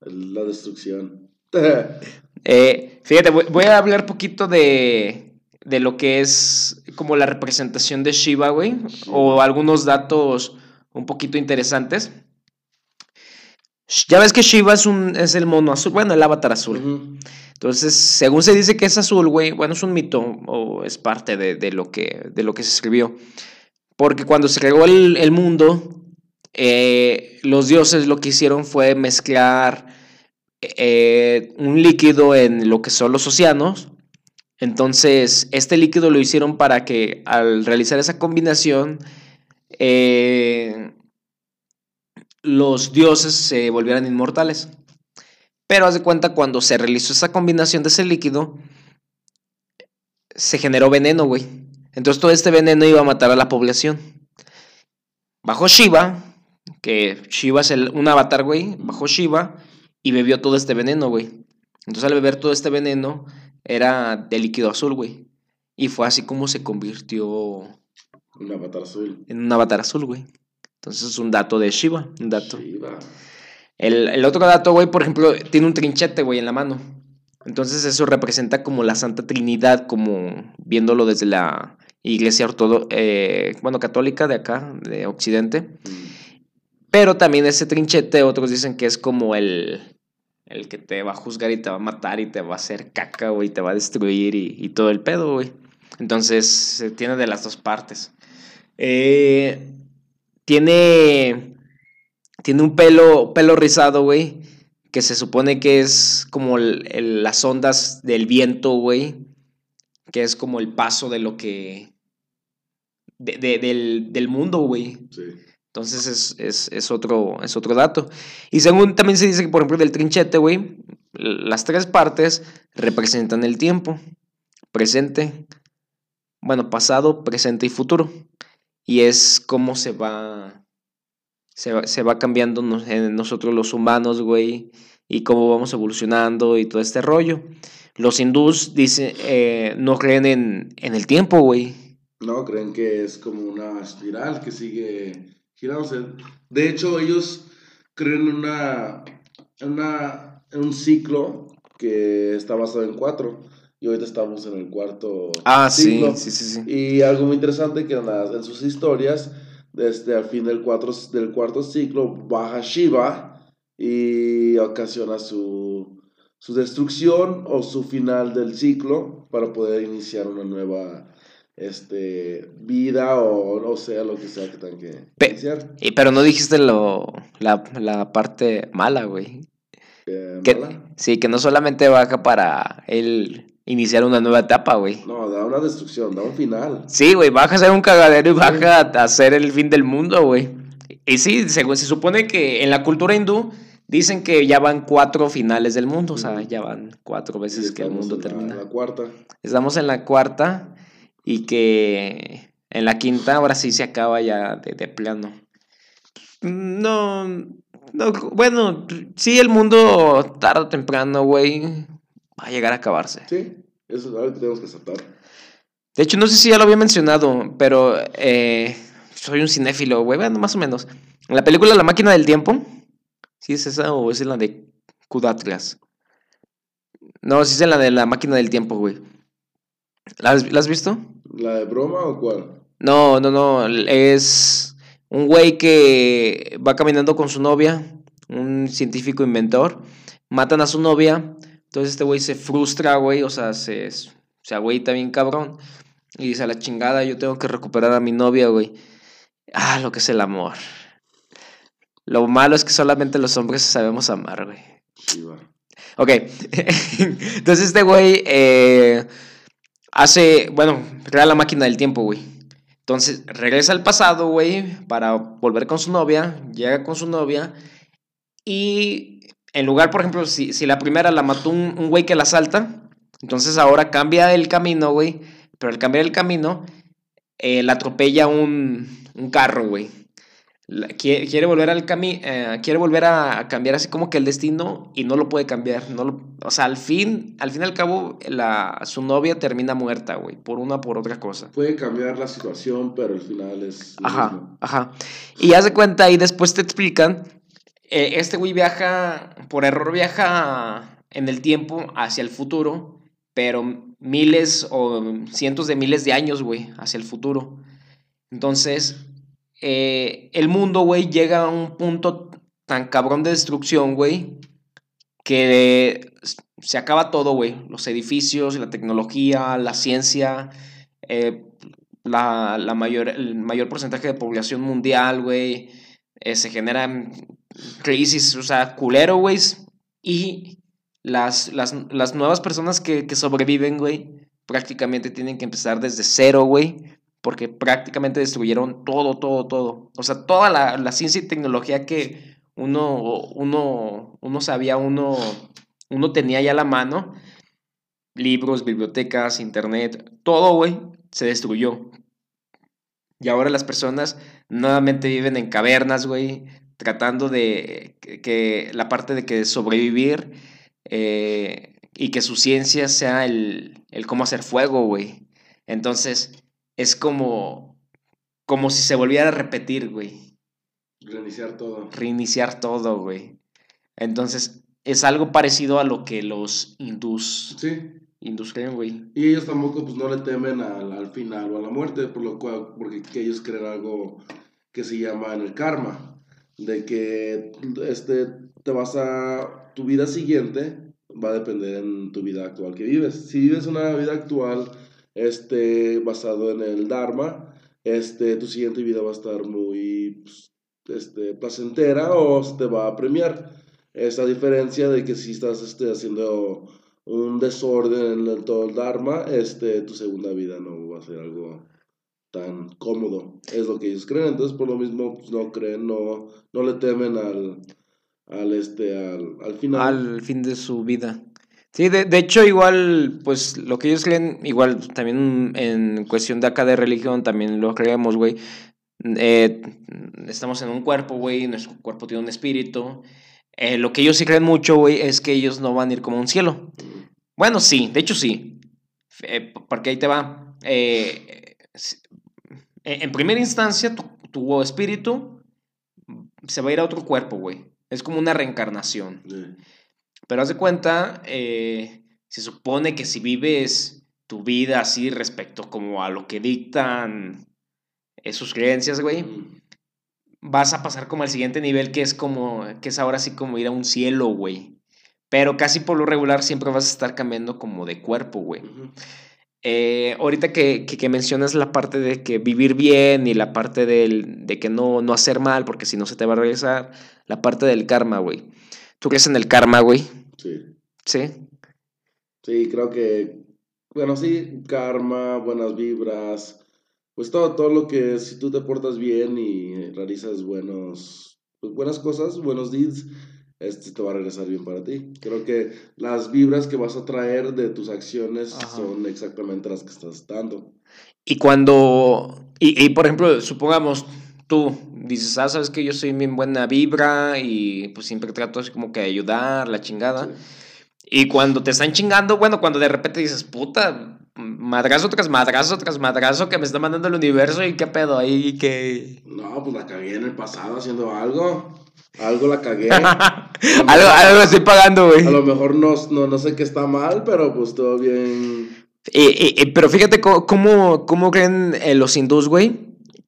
La destrucción. [LAUGHS] Eh, fíjate, voy, voy a hablar poquito de, de lo que es como la representación de Shiva, güey, o algunos datos un poquito interesantes. Ya ves que Shiva es, un, es el mono azul, bueno, el avatar azul. Ujú. Entonces, según se dice que es azul, güey, bueno, es un mito o es parte de, lo, que, de lo que se escribió. Porque cuando se creó el, el mundo, eh, los dioses lo que hicieron fue mezclar eh, un líquido en lo que son los océanos. Entonces, este líquido lo hicieron para que al realizar esa combinación, eh, los dioses se volvieran inmortales. Pero haz de cuenta, cuando se realizó esa combinación de ese líquido, se generó veneno, güey. Entonces todo este veneno iba a matar a la población. Bajó Shiva, que Shiva es el, un avatar, güey. Bajó Shiva y bebió todo este veneno, güey. Entonces al beber todo este veneno, era de líquido azul, güey. Y fue así como se convirtió Un avatar azul. en un avatar azul, güey. Entonces es un dato de Shiva, un dato. Shiva. El, el otro dato, güey, por ejemplo, tiene un trinchete, güey, en la mano. Entonces eso representa como la Santa Trinidad, como viéndolo desde la iglesia ortodoxa, bueno, católica de acá, de Occidente. Mm. Pero también ese trinchete, otros dicen que es como el, el que te va a juzgar y te va a matar y te va a hacer caca, güey, te va a destruir y, y todo el pedo, güey. Entonces se tiene de las dos partes. Eh, tiene, tiene un pelo, pelo rizado, güey, que se supone que es como el- el- las ondas del viento, güey, que es como el paso de lo que... de- de- del, del mundo, güey. Sí. Entonces es, es, es otro, es otro dato. Y según también se dice que, por ejemplo, del trinchete, güey, las tres partes representan el tiempo. Presente, bueno, pasado, presente y futuro. Y es cómo se va, se va, se va cambiando nos- en nosotros los humanos, güey, y cómo vamos evolucionando y todo este rollo. Los hindús dicen, eh, no creen en, en el tiempo, güey. No, creen que es como una espiral que sigue girándose. De hecho, ellos creen en una, en una, en un ciclo que está basado en cuatro. Y ahorita estamos en el cuarto Ah, sí, ciclo. sí, sí, sí. Y algo muy interesante que en, las- en sus historias, desde al fin del, cuatro, del cuarto ciclo, baja Shiva y ocasiona su, su destrucción o su final del ciclo para poder iniciar una nueva este, vida o, o sea lo que sea que tengan que Pe- iniciar. Y, pero no dijiste lo, la, la parte mala, güey. Eh, Que, ¿mala? sí, que no solamente baja para él iniciar una nueva etapa, güey. No, da una destrucción, da un final. Sí, güey, baja a ser un cagadero y baja a hacer el fin del mundo, güey. Y sí, se, se supone que en la cultura hindú dicen que ya van cuatro finales del mundo, o sea, ya van cuatro veces que el mundo en la- termina. La, cuarta. Estamos en la cuarta y que en la quinta ahora sí se acaba ya de, de plano. No, no, bueno, sí el mundo tarde o temprano, güey, va a llegar a acabarse. Sí, eso es algo que tenemos que aceptar. De hecho, no sé si ya lo había mencionado, pero eh, soy un cinéfilo, güey, bueno, más o menos. En la película La máquina del tiempo, ¿sí es esa o es la de Kudatlas? No, sí es la de La máquina del tiempo, güey. ¿La has, la has visto? ¿La de broma o cuál? No, no, no, es un güey que va caminando con su novia, un científico inventor, matan a su novia, entonces este güey se frustra, güey, o sea, se, se agüita bien cabrón y dice a la chingada, yo tengo que recuperar a mi novia, güey. Ah, lo que es el amor. Lo malo es que solamente los hombres sabemos amar, güey. Sí. Ok, [LAUGHS] entonces este güey eh, hace, bueno, crea la máquina del tiempo, güey. Entonces regresa al pasado, güey, para volver con su novia, llega con su novia y en lugar, por ejemplo, si, la primera la mató un, güey que la salta, entonces ahora cambia el camino, güey, pero al cambiar el camino, eh, la atropella un, un carro, güey quiere, volver al camino, eh, quiere volver a, cambiar así como que el destino y no lo puede cambiar. No o sea, al fin, al fin y al cabo, la, su novia termina muerta, güey, por una por otra cosa. Puede cambiar la situación, pero al final es... Ajá, ajá. Y haz de cuenta y después te explican, eh, este güey viaja, por error viaja en el tiempo hacia el futuro, pero miles o cientos de miles de años, güey, hacia el futuro. Entonces, eh, el mundo, güey, llega a un punto tan cabrón de destrucción, güey, que se acaba todo, güey. Los edificios, la tecnología, la ciencia, eh, la, mayor, el mayor porcentaje de población mundial, güey. Se generan crisis, o sea, culero, güey. Y las, las, nuevas personas que, que sobreviven, güey, prácticamente tienen que empezar desde cero, güey porque prácticamente destruyeron todo, todo, todo. O sea, toda la, ciencia y tecnología que uno, uno, uno sabía, uno, uno tenía ya a la mano, libros, bibliotecas, internet, todo, güey, se destruyó. Y ahora las personas nuevamente viven en cavernas, güey, tratando de que, la parte de que sobrevivir eh, y que su ciencia sea el, el cómo hacer fuego, güey. Entonces, es como, como si se volviera a repetir, güey. Reiniciar todo. Reiniciar todo, güey. Entonces, es algo parecido a lo que los hindús. Sí. Hindús creen, güey. Y ellos tampoco, pues, no le temen al, al, final o a la muerte, por lo cual, porque ellos creen algo que se llama en el karma. De que, este, te vas a, tu vida siguiente va a depender en tu vida actual que vives. Si vives una vida actual este, basado en el Dharma, este, tu siguiente vida va a estar muy pues, este, placentera o te va a premiar. Esa diferencia de que si estás este, haciendo un desorden en todo el Dharma, este, tu segunda vida no va a ser algo tan cómodo. Es lo que ellos creen. Entonces, por lo mismo, pues, no creen, no, no le temen al, al, este, al, al final. Al fin de su vida. Sí, de, hecho, igual, pues lo que ellos creen, igual también en cuestión de acá de religión, también lo creemos, güey. Eh, estamos en un cuerpo, güey, nuestro cuerpo tiene un espíritu. Eh, lo que ellos sí creen mucho, güey, es que ellos no van a ir como a un cielo. Bueno, sí, de hecho sí. Eh, porque ahí te va. En primera instancia, tu, tu, espíritu se va a ir a otro cuerpo, güey. Es como una reencarnación. Pero haz de cuenta, eh, se supone que si vives tu vida así respecto como a lo que dictan sus creencias, güey, vas a pasar como al siguiente nivel que es como, que es ahora sí como ir a un cielo, güey. Pero casi por lo regular siempre vas a estar cambiando como de cuerpo, güey. Eh, ahorita que, que, mencionas la parte de que vivir bien y la parte del, de que no, no hacer mal, porque si no se te va a regresar, la parte del karma, güey. ¿Tú crees en el karma, güey? Sí. ¿Sí? Sí, creo que, bueno, sí, karma, buenas vibras, pues todo, todo lo que si tú te portas bien y realizas buenos, pues buenas cosas, buenos deeds, este te va a regresar bien para ti. Creo que las vibras que vas a traer de tus acciones son exactamente las que estás dando. Y cuando, y, y por ejemplo, supongamos, tú dices, ah, sabes que yo soy bien buena vibra y pues siempre trato así como que ayudar, la chingada. Y cuando te están chingando, bueno, cuando de repente dices, puta, madrazo tras madrazo tras madrazo que me está mandando el universo y qué pedo ahí que... No, pues la cagué en el pasado haciendo algo. Algo la cagué. [LAUGHS] algo, algo estoy pagando, güey. A lo mejor no, no, no sé qué está mal, pero pues todo bien. pero fíjate cómo, cómo, creen eh, los hindús, güey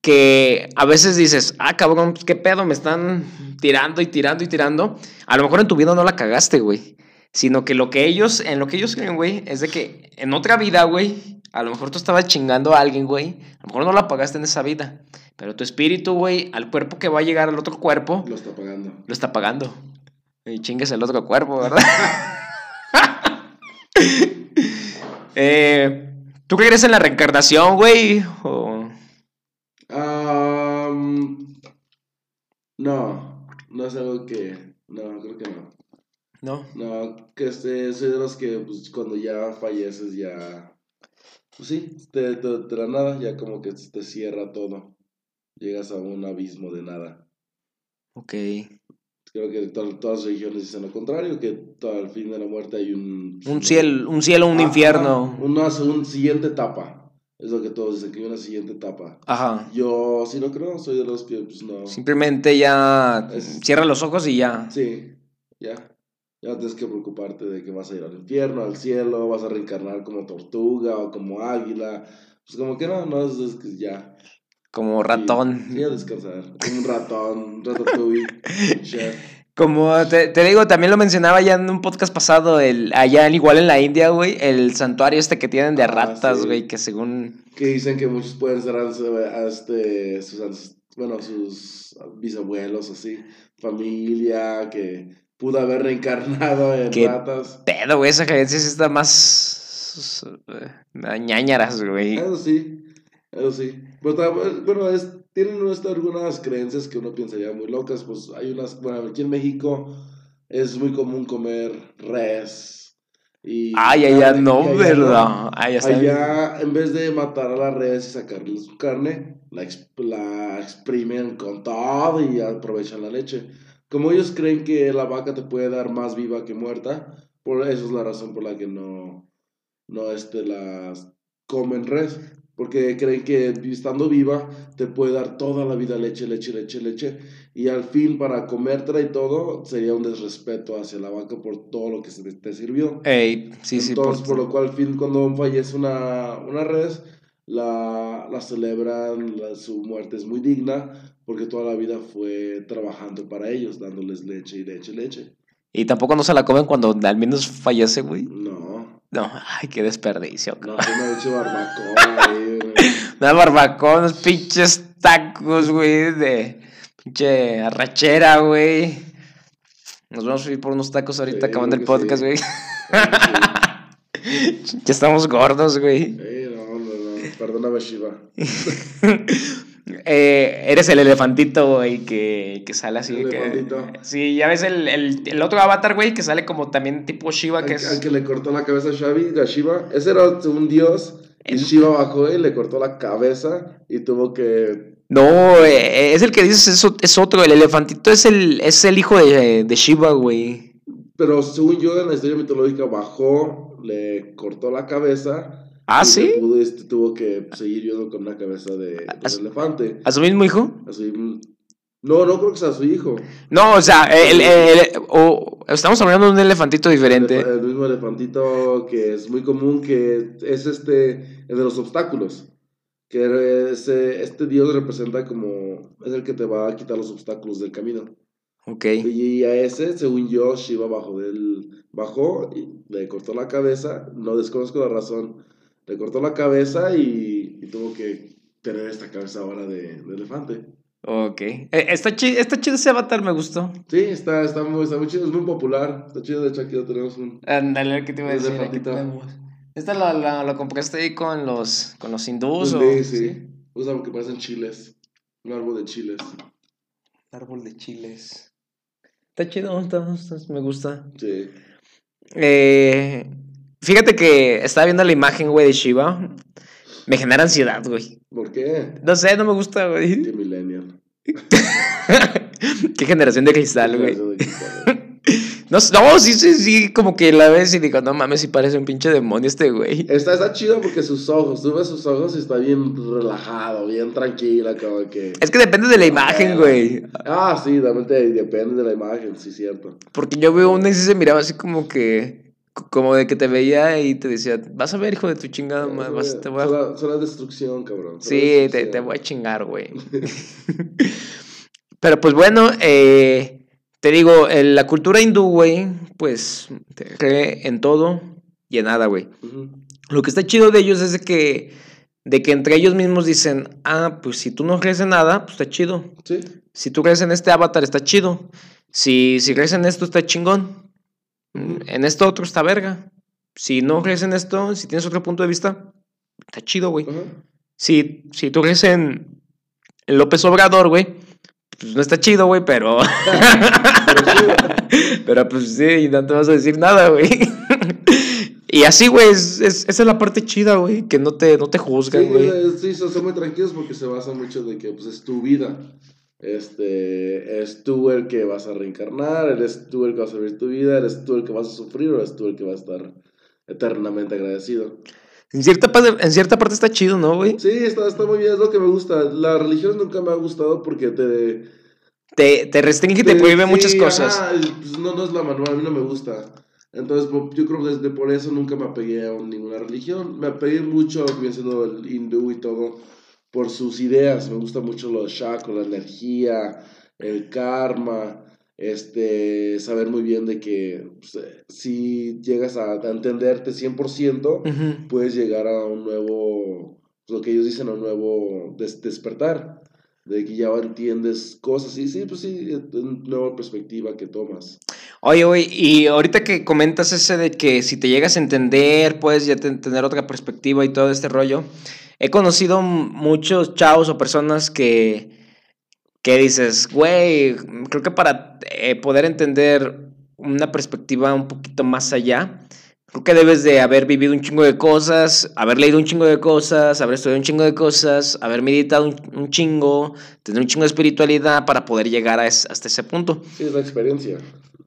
que a veces dices, ah, cabrón, qué pedo, me están tirando y tirando y tirando. A lo mejor en tu vida no la cagaste, güey. Sino que lo que ellos, en lo que ellos creen, güey, es de que en otra vida, güey, a lo mejor tú estabas chingando a alguien, güey. A lo mejor no la pagaste en esa vida. Pero tu espíritu, güey, al cuerpo que va a llegar al otro cuerpo, Lo está pagando. lo está pagando. Y chingues el otro cuerpo, ¿verdad? [LAUGHS] eh, ¿Tú crees en la reencarnación, güey? O... Mm, no, no es algo que. No, creo que no. No. No, que este, soy de los que pues, cuando ya falleces ya. Pues sí, te, te- de la nada ya como que te cierra todo. Llegas a un abismo de nada. Ok. Creo que to- todas las religiones dicen lo contrario, que al fin de la muerte hay un... Un cielo, un cielo, un Ah, infierno. Una, una siguiente etapa. Es lo que todos dicen, que hay una siguiente etapa. Ajá. Yo sí lo creo, soy de los que pues no... Simplemente ya Es- cierra los ojos y ya. Sí, ya. Ya no tienes que preocuparte de que vas a ir al infierno, al cielo, vas a reencarnar como tortuga o como águila. Pues como que no, no, es, es que ya. Como ratón. Sí, a descansar. Como un ratón, un ratatouille. [LAUGHS] Como te, te digo, también lo mencionaba ya en un podcast pasado, el, allá igual en la India, güey, el santuario este que tienen de Ah, ratas, sí. güey, que según... Que dicen que muchos pueden ser a este, sus, bueno, sus bisabuelos, así, familia, que pudo haber reencarnado en Qué ratas. Pedo, güey, esa creencia sí está más... eh, ñañaras, güey. Eso sí, eso sí. Pero bueno, es, tienen algunas creencias que uno pensaría muy locas. Pues hay unas, bueno, aquí en México es muy común comer res. Y Ay, allá no, allá ¿verdad? Bien. Allá, en vez de matar a la res y sacarle su carne, la, ex- la exprimen con todo y aprovechan la leche. Como ellos creen que la vaca te puede dar más viva que muerta, por eso es la razón por la que no, no este, las comen res. Porque creen que estando viva te puede dar toda la vida leche, leche, leche, leche. Y al fin, para comértela y todo, sería un desrespeto hacia la vaca por todo lo que se te, sirvió. Ey, sí, sí, Entonces, por- por lo cual, al fin, cuando fallece una, una res, la, la celebran, la- su muerte es muy digna, porque toda la vida fue trabajando para ellos, dándoles leche y leche y leche. Y tampoco no se la comen cuando al menos fallece, güey. No, No, ay, qué desperdicio. no, una leche barbacoa. güey. [LAUGHS] Una barbacoa, unos pinches tacos, güey, de pinche arrachera, güey. Nos vamos a ir por unos tacos ahorita Sí, acabando el podcast, sí. güey. [LAUGHS] Sí. ya estamos gordos, güey. Eh, perdóname, Shiva. [LAUGHS] Eh, eres el elefantito, güey, que, que sale así. El que- elefantito. Sí, ya ves el, el, el otro avatar, güey, que sale como también tipo Shiva, que Al, es... al que le cortó la cabeza a Shiva, ese era un dios. Y Shiva bajó y le cortó la cabeza y tuvo que No, eh, es el que dices, es otro. El elefantito es el, es el hijo de, de Shiva, güey. Pero según yo, en la historia mitológica, bajó, le cortó la cabeza. Ah, ¿sí? pudo, este, tuvo que seguir yendo con la cabeza de, de ¿A su- elefante. ¿A su mismo hijo? No, no creo que sea su hijo. No, o sea, el, el- el- o- estamos hablando de un elefantito diferente. El, mismo elefantito que es muy común, que es este, el de los obstáculos. Que ese, este dios representa como, es el que te va a quitar los obstáculos del camino. Ok. Y a ese, según yo, Shiva bajó del. Bajó y le cortó la cabeza. No desconozco la razón. Le cortó la cabeza y, y tuvo que tener esta cabeza ahora de, de elefante. Ok. Eh, está, chi- está chido ese avatar, me gustó. Sí, está, está, muy, está muy chido, es muy popular. Está chido, de hecho, aquí lo tenemos un. Ándale, ¿qué te iba a decir? Aquí tenemos. ¿Esta la, la, la compraste ahí con los, con los hindús o...? Sí, sí. Usa porque parecen chiles. Un árbol de chiles. Árbol de chiles. Está chido, está- está- me gusta. Sí. Eh, fíjate que estaba viendo la imagen, güey, de Shiva. Me genera ansiedad, güey. ¿Por qué? No sé, no me gusta, güey. Qué millennial. [LAUGHS] Qué generación de cristal, güey. [LAUGHS] No, no, sí, sí, sí, como que la ves y digo, no mames, si parece un pinche demonio este güey. Está, está chido porque sus ojos, tú ves sus ojos y está bien relajado, bien tranquila, como que... Es que depende de la imagen, güey. Ah, sí, realmente depende de la imagen, sí, cierto. Porque yo veo una y sí se miraba así como que. Como de que te veía y te decía, vas a ver, hijo de tu chingada, ma- vas- te voy a... Será, será destrucción, cabrón. Sí, te, destrucción. te voy a chingar, güey. [LAUGHS] Pero pues bueno, eh, te digo, eh, la cultura hindú, güey, pues te cree en todo y en nada, güey. Lo que está chido de ellos es de que, de que entre ellos mismos dicen, ah, pues si tú no crees en nada, pues está chido. Sí. Si tú crees en este avatar, está chido. Si, si crees en esto, está chingón. Ujú. En esto otro está verga. Si no crees en esto, si tienes otro punto de vista, está chido, güey. Si, si tú crees en López Obrador, güey, pues no está chido, güey, pero. Pero [LAUGHS] sí, pero pues sí, y no te vas a decir nada, güey. y así, güey, es, es- esa es la parte chida, güey, que no te, no te juzgan, Sí, güey. sí, son, son muy tranquilos porque se basa mucho de que pues, es tu vida. Este, es tú el que vas a reencarnar, eres tú el que vas a vivir tu vida, eres tú el que vas a sufrir o eres tú el que va a estar eternamente agradecido. En cierta, parte, en cierta parte está chido, ¿no, güey? Sí, está, está muy bien, es lo que me gusta. La religión nunca me ha gustado porque te... Te, te restringe y te prohíbe sí, muchas cosas. ajá, pues, no, no es la manual, a mí no me gusta. Entonces, yo creo que desde por eso nunca me apegué a ninguna religión. Me apegué mucho siendo el hindú y todo por sus ideas. Me gusta mucho los chakras, la energía, el karma, este, saber muy bien de que pues, eh, si llegas a, a entenderte 100%, Ujú. puedes llegar a un nuevo, pues, lo que ellos dicen, a un nuevo des- despertar. De que ya entiendes cosas. Y sí, pues sí, una nueva perspectiva que tomas. Oye, güey, y ahorita que comentas ese de que si te llegas a entender, puedes ya ten- tener otra perspectiva y todo este rollo. He conocido muchos chavos o personas que, que dices, güey, creo que para eh, poder entender una perspectiva un poquito más allá, creo que debes de haber vivido un chingo de cosas, haber leído un chingo de cosas, haber estudiado un chingo de cosas, haber meditado un, chingo, tener un chingo de espiritualidad para poder llegar a hasta ese punto. Sí, es la experiencia.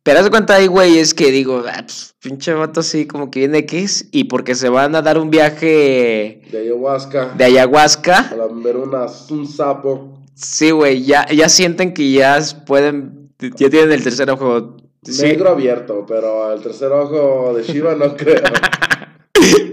Pero haz de cuenta ahí, güey, es que digo, ah, pues, pinche vato así como que viene X y porque se van a dar un viaje De ayahuasca. de ayahuasca, Para ver unas, un sapo. sí, güey, ya, ya sienten que ya pueden, ya tienen el tercer ojo. Sí. Negro abierto, pero el tercer ojo de Shiva no creo. [LAUGHS]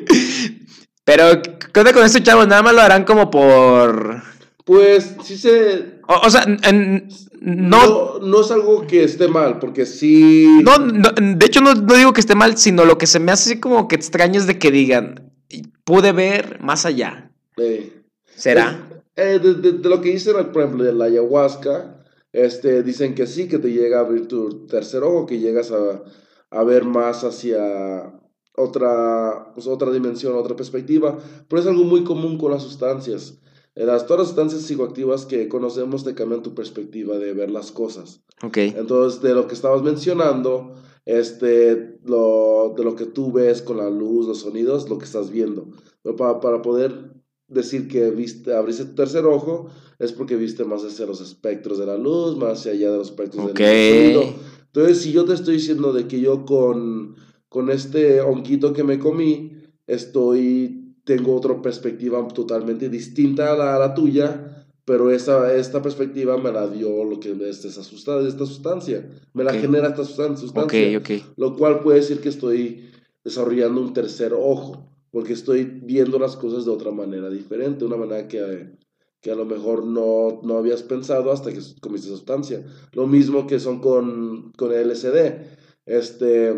Pero, ¿qué onda con estos chavos? Nada más lo harán como por... Pues sí se. O, o sea, en- no, no. No es algo que esté mal, porque sí. no, no, de hecho no, no digo que esté mal, sino lo que se me hace así como que extraño es de que digan, pude ver más allá. eh, ¿Será? Eh, de, de- de lo que dicen, por ejemplo, de la ayahuasca, este, dicen que sí, que te llega a abrir tu tercer ojo, que llegas a, a ver más hacia otra, pues, otra dimensión, otra perspectiva, pero es algo muy común con las sustancias. Las, todas las sustancias psicoactivas que conocemos te cambian tu perspectiva de ver las cosas. Ok. Entonces, de lo que estabas mencionando, este, lo, de lo que tú ves con la luz, los sonidos, lo que estás viendo. Pero para, para poder decir que viste, abriste tu tercer ojo, es porque viste más hacia los espectros de la luz, más hacia allá de los espectros Ok. del sonido. Entonces, si yo te estoy diciendo de que yo con, con este honguito que me comí, estoy, tengo otra perspectiva totalmente distinta a la, a la tuya, pero esa, esta perspectiva me la dio lo que es esa sustancia, esta sustancia. Me la genera esta sustancia. ok. Lo cual puede decir que estoy desarrollando un tercer ojo, porque estoy viendo las cosas de otra manera diferente, una manera que, que a lo mejor no, no habías pensado hasta que comiste esa sustancia. Lo mismo que son con, con el LSD. Este,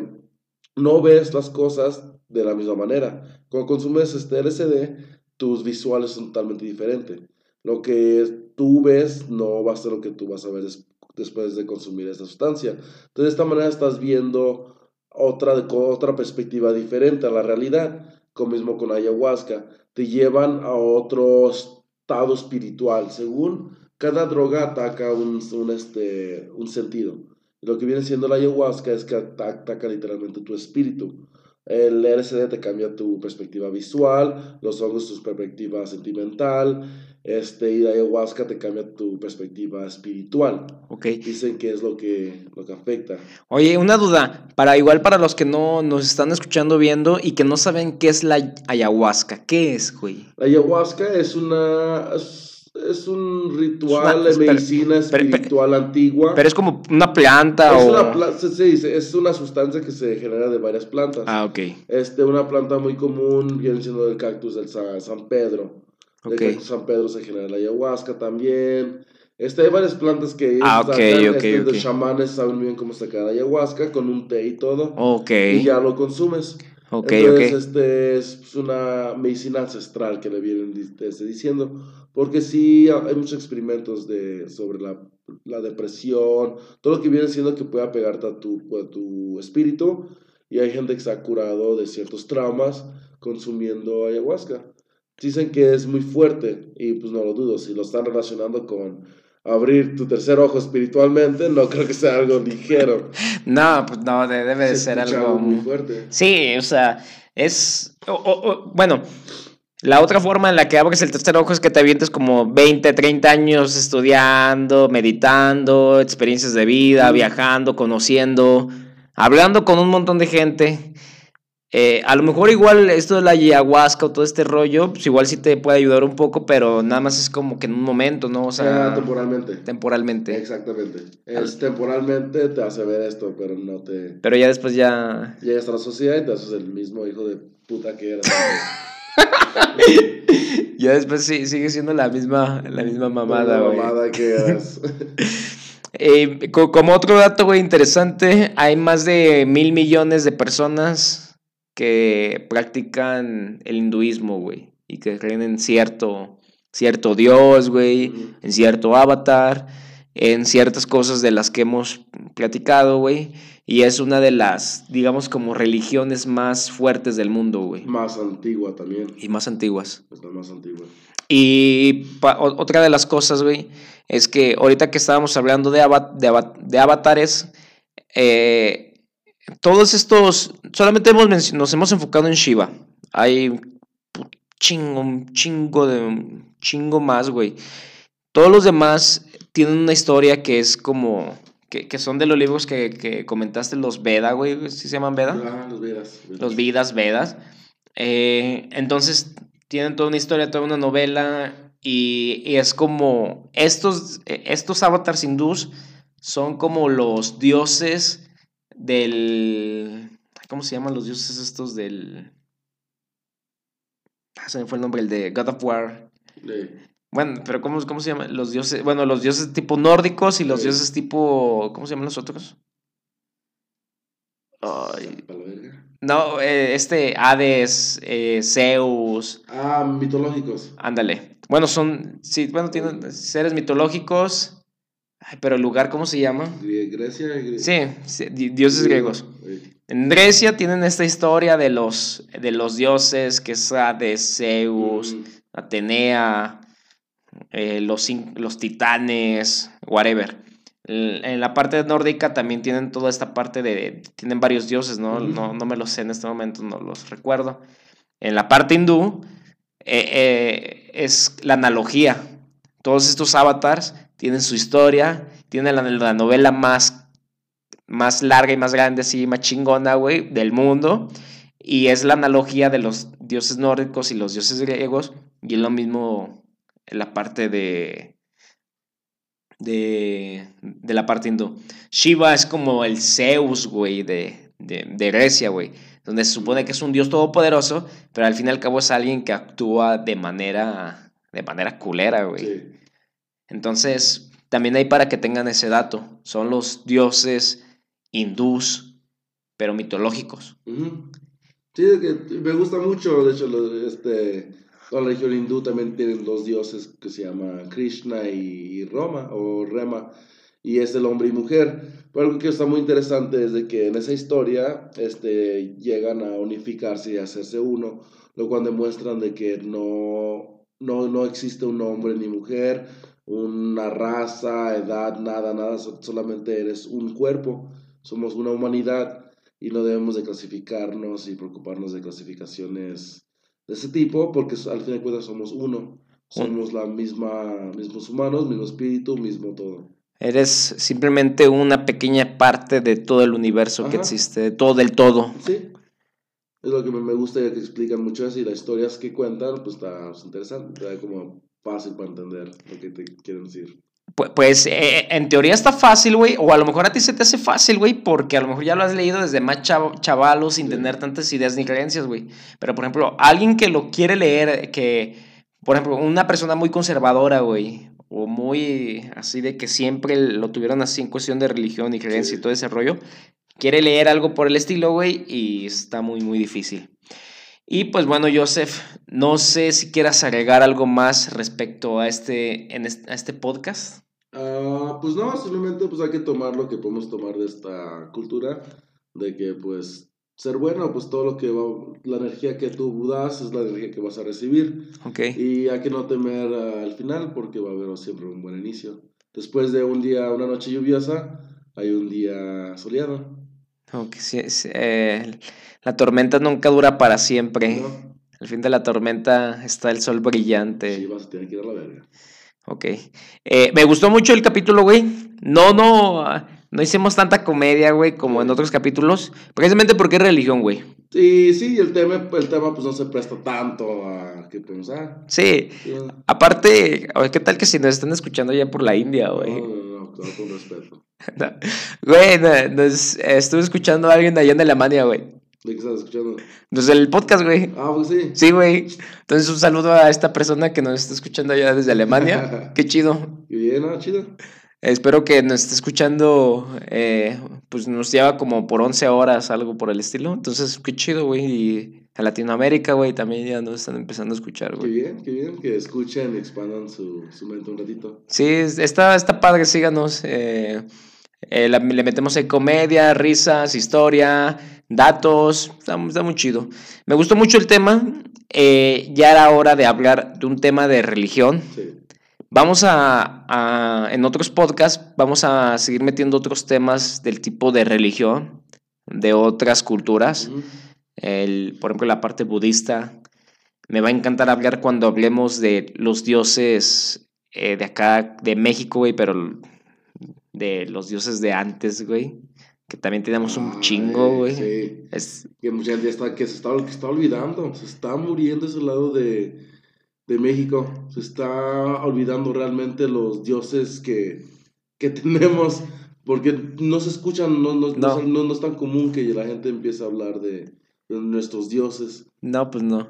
no ves las cosas de la misma manera. Cuando consumes este LSD, tus visuales son totalmente diferentes. Lo que tú ves no va a ser lo que tú vas a ver des- después de consumir esta sustancia. Entonces, de esta manera estás viendo otra, otra perspectiva diferente a la realidad. Como mismo con ayahuasca, te llevan a otro estado espiritual. Según cada droga ataca un, un, este, un sentido. Lo que viene siendo la ayahuasca es que ata- ataca literalmente tu espíritu. El LSD te cambia tu perspectiva visual, los hongos tu perspectiva sentimental, este, y la ayahuasca te cambia tu perspectiva espiritual. Ok. Dicen que es lo que, lo que afecta. Oye, una duda, para igual para los que no nos están escuchando viendo y que no saben qué es la ayahuasca, ¿qué es, güey? La ayahuasca es una, es, Es un ritual Es de una- medicina pero- pero- espiritual antigua. Pero es como una planta es, o... una pla- es una sustancia que se genera de varias plantas. Ah, ok. Este, una planta muy común viene siendo el cactus del Sa- San Pedro. Del Ok. cactus San Pedro se genera la ayahuasca también. Este, hay varias plantas que Ah, ok, sacan, ok, este, ok. Los chamanes saben bien cómo sacar ayahuasca con un té y todo. Ok. Y ya lo consumes. Ok, Entonces, ok. este es una medicina ancestral que le vienen este, diciendo. Porque sí hay muchos experimentos de, sobre la, la depresión, todo lo que viene siendo que pueda pegarte a tu, a tu espíritu. Y hay gente que se ha curado de ciertos traumas consumiendo ayahuasca. Dicen que es muy fuerte y pues no lo dudo. Si lo están relacionando con abrir tu tercer ojo espiritualmente, no creo que sea algo ligero. [LAUGHS] No, pues no, de- debe de Se ser algo muy fuerte. Sí, o sea, es... o- o- o- bueno, la otra forma en la que abres el tercer ojo es que te avientes como 20, 30 años estudiando, meditando, experiencias de vida, viajando, conociendo, hablando con un montón de gente. Eh, a lo mejor igual esto de la ayahuasca o todo este rollo, pues igual sí te puede ayudar un poco, pero nada más es como que en un momento, ¿no? O sea, Ah, temporalmente. temporalmente. Exactamente. Es temporalmente te hace ver esto, pero no te... Pero ya después ya... Llegas a la sociedad y te haces el mismo hijo de puta que eras. [LAUGHS] Ya después sí, sigue siendo la misma, la misma mamada, La güey. mamada que eras. [LAUGHS] Eh, co- como otro dato, güey, interesante, hay más de mil millones de personas que practican el hinduismo, güey, y que creen en cierto, cierto dios, güey, en cierto avatar, en ciertas cosas de las que hemos platicado, güey, y es una de las, digamos, como religiones más fuertes del mundo, güey, más antigua también. y más antiguas. Es la más antigua. Y otra de las cosas, güey, es que ahorita que estábamos hablando de, ava- de, ava- de avatares, eh, todos estos, solamente hemos nos hemos enfocado en Shiva. Hay chingo, un chingo de, un chingo más, güey. Todos los demás tienen una historia que es como, que, que son de los libros que, que comentaste, los Veda, güey, ¿sí se llaman Veda? Ah, los Vedas. Los Vidas Vedas. Eh, entonces, tienen toda una historia, toda una novela, y, y es como, estos, estos avatars hindús son como los dioses del... ¿Cómo se llaman los dioses estos del... Ah, se me fue el nombre, el de God of War. Bueno, pero ¿cómo, cómo se llaman? Los dioses, bueno, los dioses tipo nórdicos y los Sí. dioses tipo, ¿cómo se llaman los otros? Ay, no, eh, este Hades, eh, Zeus, Ah, mitológicos. ándale. Bueno, son, sí, bueno, tienen seres mitológicos. Ay, pero el lugar, ¿cómo se llama? Grecia. Sí, sí, di- dioses griegos. Sí. En Grecia tienen esta historia de los, de los dioses, que es Hades, Zeus, Mm, Atenea, eh, los, los titanes, whatever. En la parte nórdica también tienen toda esta parte de... Tienen varios dioses, ¿no? No, no me los sé en este momento, no los recuerdo. En la parte hindú eh, eh, es la analogía. Todos estos avatars tienen su historia, tienen la, la novela más, más larga y más grande, así, más chingona, güey, del mundo. Y es la analogía de los dioses nórdicos y los dioses griegos. Y es lo mismo en la parte de. de. de la parte hindú. Shiva es como el Zeus, güey, de, de, de Grecia, güey. Donde se supone que es un dios todopoderoso, pero al fin y al cabo es alguien que actúa de manera. de manera culera, güey. Sí. Entonces, también hay para que tengan ese dato. Son los dioses hindús, pero mitológicos. Sí, es que me gusta mucho, de hecho, este, la religión hindú también tienen dos dioses que se llaman Krishna y Roma, o Rema, y es el hombre y mujer. Pero algo que está muy interesante es de que en esa historia este, llegan a unificarse y a hacerse uno, lo cual demuestran de que no, no, no existe un hombre ni mujer, una raza, edad, nada, nada, so- solamente eres un cuerpo, somos una humanidad y no debemos de clasificarnos y preocuparnos de clasificaciones de ese tipo porque al fin de cuentas somos uno. Somos la misma, mismos humanos, mismo espíritu, mismo todo. Eres simplemente una pequeña parte de todo el universo que Ajá. existe, de todo del todo. Sí. Es lo que me gusta que explican mucho eso y las historias que cuentan, pues está pues, interesante. Te da como fácil para entender lo que te quieren decir. Pu- Pues eh, en teoría está fácil, güey, o a lo mejor a ti se te hace fácil, güey, porque a lo mejor ya lo has leído desde más chav- chavalos sin Sí. tener tantas ideas ni creencias, güey. Pero, por ejemplo, alguien que lo quiere leer, que, por ejemplo, una persona muy conservadora, güey, o muy así de que siempre lo tuvieron así en cuestión de religión y creencia Sí. y todo ese rollo, quiere leer algo por el estilo, güey, y está muy, muy difícil. Y pues bueno, Joseph, no sé si quieras agregar algo más respecto a este, en este, a este podcast. Ah, pues no, simplemente pues hay que tomar lo que podemos tomar de esta cultura, de que pues ser bueno, pues todo lo que va, la energía que tú das es la energía que vas a recibir. Ok. Y hay que no temer al final porque va a haber siempre un buen inicio. Después de un día, una noche lluviosa, hay un día soleado. Ok, sí, sí, eh, la tormenta nunca dura para siempre. ¿no? Al fin de la tormenta está el sol brillante. Sí, vas a tener que ir a la verga. Ok. Eh, me gustó mucho el capítulo, güey. No, no, ah, no hicimos tanta comedia, güey, como en otros capítulos. Precisamente porque es religión, güey. Sí, sí, el tema, el tema pues no se presta tanto a que pensar. Sí. Sí, Aparte, ¿qué tal que si nos están escuchando ya por la India, güey? no, no, no, todo con respeto. [LAUGHS] No. Güey, no- nos, estuve escuchando a alguien allá en Alemania, güey. ¿De qué estás escuchando? Desde el podcast, güey. Ah, pues sí. Sí, güey. Entonces, un saludo a esta persona que nos está escuchando allá desde Alemania. [LAUGHS] Qué chido. Bien, ¿no? Chido. Espero que nos esté escuchando. eh, pues nos lleva como por 11 horas, algo por el estilo. Entonces, qué chido, güey. Y a Latinoamérica, güey, también ya nos están empezando a escuchar, Qué güey. bien, qué bien. Que escuchen y expandan su, su mente un ratito. Sí, es- está, está padre, síganos. eh, eh, la- le metemos ahí comedia, risas, historia, datos. Está, está muy chido. Me gustó mucho el tema. eh, ya era hora de hablar de un tema de religión. Sí. Vamos a, a- en otros podcasts, vamos a seguir metiendo otros temas del tipo de religión, de otras culturas. Ujú. El, por ejemplo, la parte budista. Me va a encantar hablar cuando hablemos de los dioses eh, de acá, de México, güey, pero de los dioses de antes, güey. Que también tenemos un chingo, güey. Sí. Es, Que gente ya está, que se está, que está olvidando. Se está muriendo ese lado de, de México. Se está olvidando realmente los dioses que, que [LAUGHS] tenemos. Porque no se escuchan, no, no, no. No. es- no- es tan común que la gente empiece a hablar de nuestros dioses. No, pues no.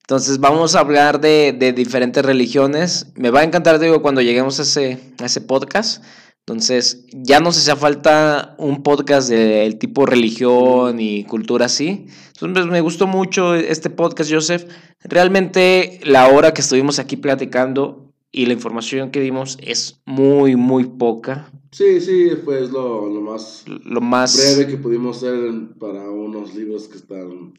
Entonces vamos a hablar de, de diferentes religiones. Me va a encantar, digo, cuando lleguemos a ese, a ese podcast. Entonces, ya nos hacía falta un podcast del tipo religión y cultura así. Entonces, me gustó mucho este podcast, Joseph. Realmente la hora que estuvimos aquí platicando y la información que dimos es muy, muy poca. Sí, sí, fue lo, lo más Lo más... breve que pudimos hacer en- para unos libros que están.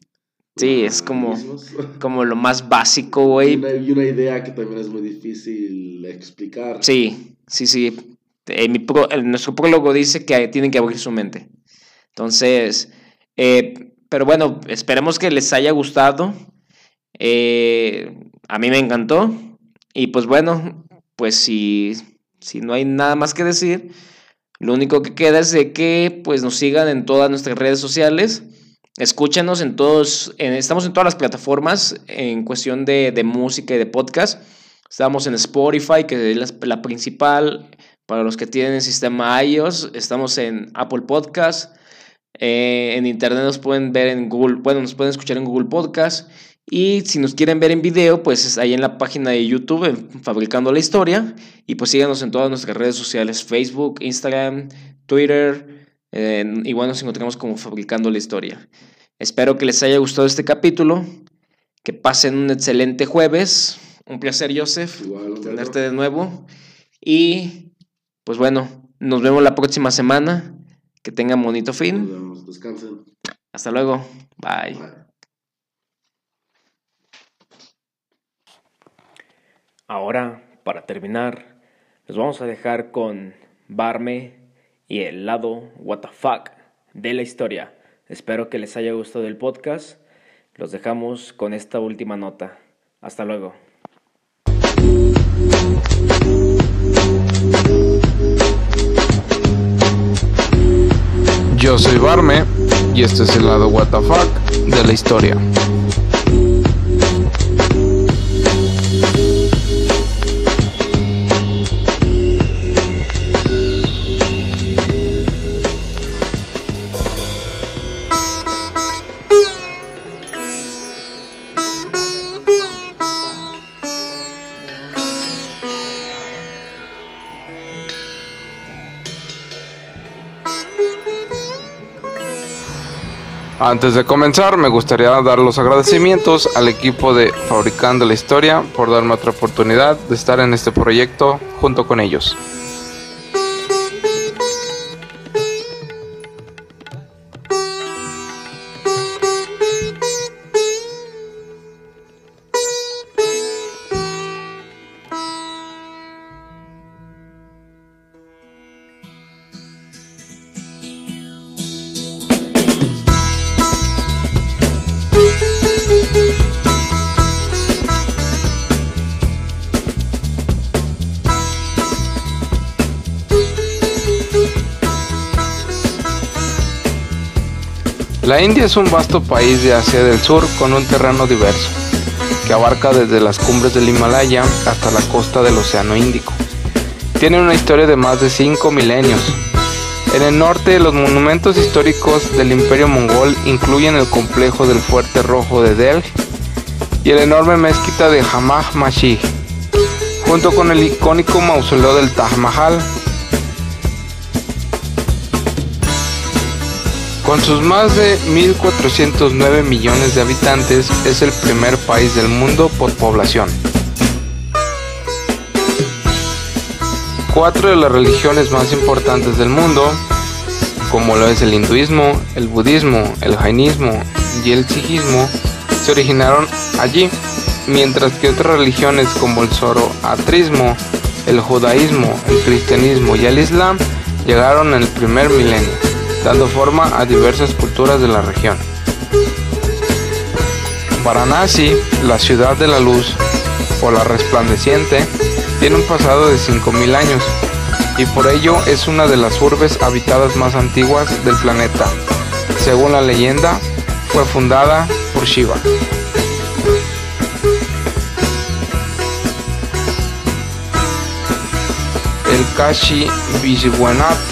Sí, es como-. [LAUGHS] Como lo más básico, Y güey. una, y una idea que también es muy difícil explicar. Sí, sí, sí. Eh, mi pro- nuestro prólogo dice que tienen que abrir su mente. Entonces, eh, pero bueno, esperemos que les haya gustado. Eh, a mí me encantó. Y pues bueno, pues si, si no hay nada más que decir, lo único que queda es de que pues nos sigan en todas nuestras redes sociales. Escúchenos en todos, estamos en todas las plataformas en cuestión de, de música y de podcast. Estamos en Spotify, que es la, la principal para los que tienen el sistema iOS. Estamos en Apple Podcast. Eh, en internet nos pueden ver en Google, bueno, nos pueden escuchar en Google Podcast. Y si nos quieren ver en video, pues es ahí en la página de YouTube, en Fabricando la Historia. Y pues síganos en todas nuestras redes sociales, Facebook, Instagram, Twitter. eh, igual nos encontramos como Fabricando la Historia. Espero que les haya gustado este capítulo. Que pasen un excelente jueves. Un placer, Joseph, Igual, tenerte de nuevo. Y pues bueno, nos vemos la próxima semana. Que tengan bonito Nos fin. vemos, descansen. Hasta luego. Bye. Bye. Ahora, para terminar, los vamos a dejar con Barme y el lado WTF de la historia. Espero que les haya gustado el podcast. Los dejamos con esta última nota. Hasta luego. Yo soy Barme y este es el lado WTF de la historia. Antes de comenzar, me gustaría dar los agradecimientos al equipo de Fabricando la Historia por darme otra oportunidad de estar en este proyecto junto con ellos. India es un vasto país de Asia del Sur con un terreno diverso, que abarca desde las cumbres del Himalaya hasta la costa del Océano Índico. Tiene una historia de más de 5 milenios. En el norte, los monumentos históricos del Imperio Mongol incluyen el complejo del Fuerte Rojo de Delhi y el enorme mezquita de Hamah Masjid, junto con el icónico mausoleo del Taj Mahal Con sus más de 1.409 millones de habitantes, es el primer país del mundo por población. Cuatro de las religiones más importantes del mundo, como lo es el hinduismo, el budismo, el jainismo y el sijismo, se originaron allí, mientras que otras religiones como el zoroastrismo, el judaísmo, el cristianismo y el islam llegaron en el primer milenio dando forma a diversas culturas de la región. Varanasi, la ciudad de la luz o la resplandeciente, tiene un pasado de 5.000 años y por ello es una de las urbes habitadas más antiguas del planeta. Según la leyenda, fue fundada por Shiva. El Kashi Vishwanath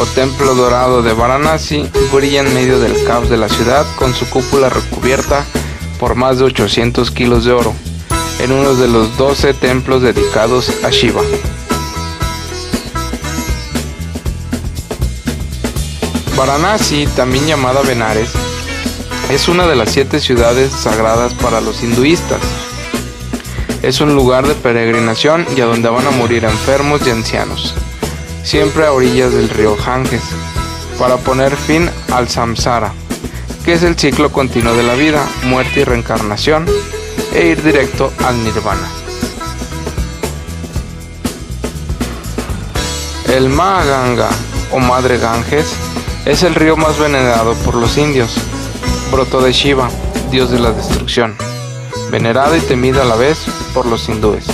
o Templo Dorado de Varanasi brilla en medio del caos de la ciudad con su cúpula recubierta por más de 800 kilos de oro, en uno de los 12 templos dedicados a Shiva. Varanasi, también llamada Benares, es una de las siete ciudades sagradas para los hinduistas. Es un lugar de peregrinación y a donde van a morir enfermos y ancianos siempre a orillas del río Ganges, para poner fin al samsara, que es el ciclo continuo de la vida, muerte y reencarnación, e ir directo al nirvana. El Mahaganga o Madre Ganges es el río más venerado por los indios, broto de Shiva, dios de la destrucción, venerado y temido a la vez por los hindúes.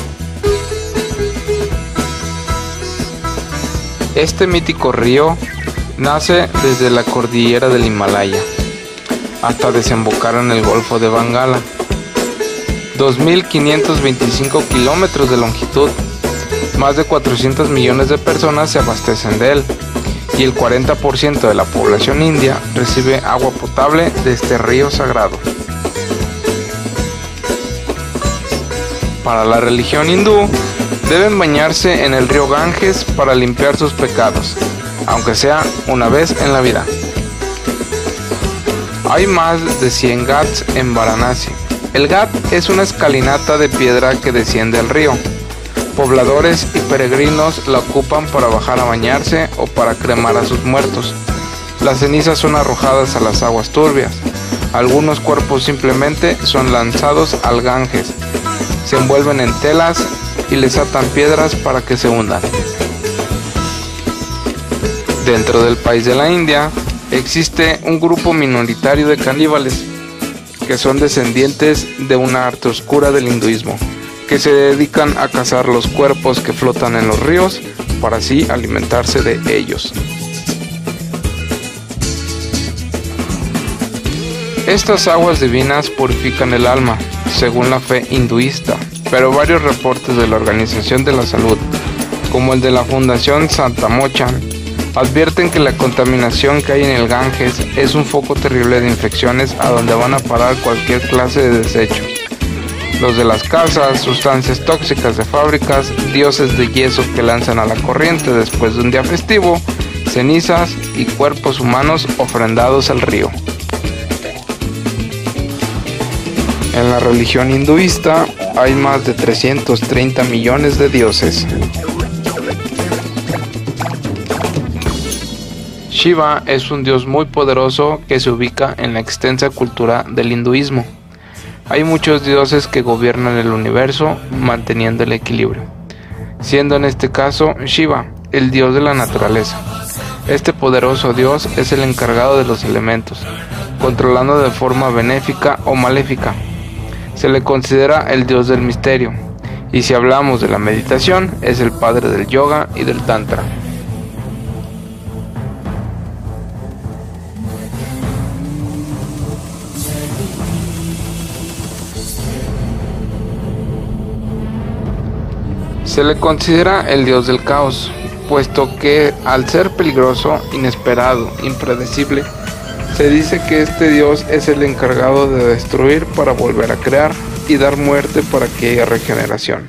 Este mítico río nace desde la cordillera del Himalaya hasta desembocar en el Golfo de Bengala. 2.525 kilómetros de longitud. Más de 400 millones de personas se abastecen de él y el 40% de la población india recibe agua potable de este río sagrado. Para la religión hindú, Deben bañarse en el río Ganges para limpiar sus pecados, aunque sea una vez en la vida. Hay más de 100 ghats en Varanasi. El ghat es una escalinata de piedra que desciende al río. Pobladores y peregrinos la ocupan para bajar a bañarse o para cremar a sus muertos. Las cenizas son arrojadas a las aguas turbias. Algunos cuerpos simplemente son lanzados al Ganges. Se envuelven en telas y les atan piedras para que se hundan. Dentro del país de la India existe un grupo minoritario de caníbales que son descendientes de una arte oscura del hinduismo, que se dedican a cazar los cuerpos que flotan en los ríos para así alimentarse de ellos. Estas aguas divinas purifican el alma, según la fe hinduista, pero varios reportes de la Organización de la Salud, como el de la Fundación Santa Mochan, advierten que la contaminación que hay en el Ganges es un foco terrible de infecciones a donde van a parar cualquier clase de desecho. Los de las casas, sustancias tóxicas de fábricas, dioses de yeso que lanzan a la corriente después de un día festivo, cenizas y cuerpos humanos ofrendados al río. En la religión hinduista hay más de 330 millones de dioses. Shiva es un dios muy poderoso que se ubica en la extensa cultura del hinduismo. Hay muchos dioses que gobiernan el universo manteniendo el equilibrio, siendo en este caso Shiva el dios de la naturaleza. Este poderoso dios es el encargado de los elementos, controlando de forma benéfica o maléfica. Se le considera el dios del misterio, y si hablamos de la meditación, es el padre del yoga y del tantra. Se le considera el dios del caos, puesto que al ser peligroso, inesperado, impredecible, se dice que este dios es el encargado de destruir para volver a crear y dar muerte para que haya regeneración.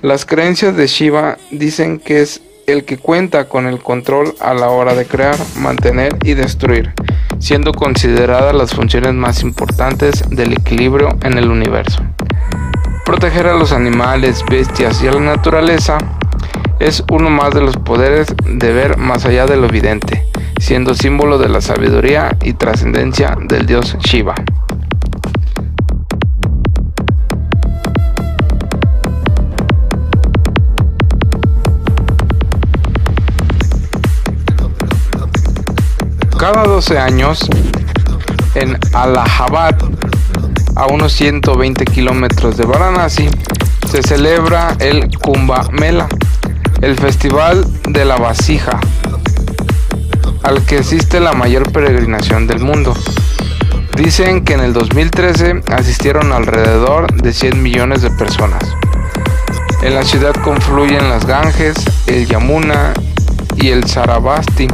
Las creencias de Shiva dicen que es el que cuenta con el control a la hora de crear, mantener y destruir, siendo consideradas las funciones más importantes del equilibrio en el universo. Proteger a los animales, bestias y a la naturaleza es uno más de los poderes de ver más allá de lo evidente, siendo símbolo de la sabiduría y trascendencia del dios Shiva. Cada 12 años, en Allahabad, a unos 120 kilómetros de Varanasi, se celebra el Kumbh Mela, el Festival de la Vasija, al que asiste la mayor peregrinación del mundo. Dicen que en el 2013 asistieron alrededor de 100 millones de personas. En la ciudad confluyen las Ganges, el Yamuna y el Sarabasti,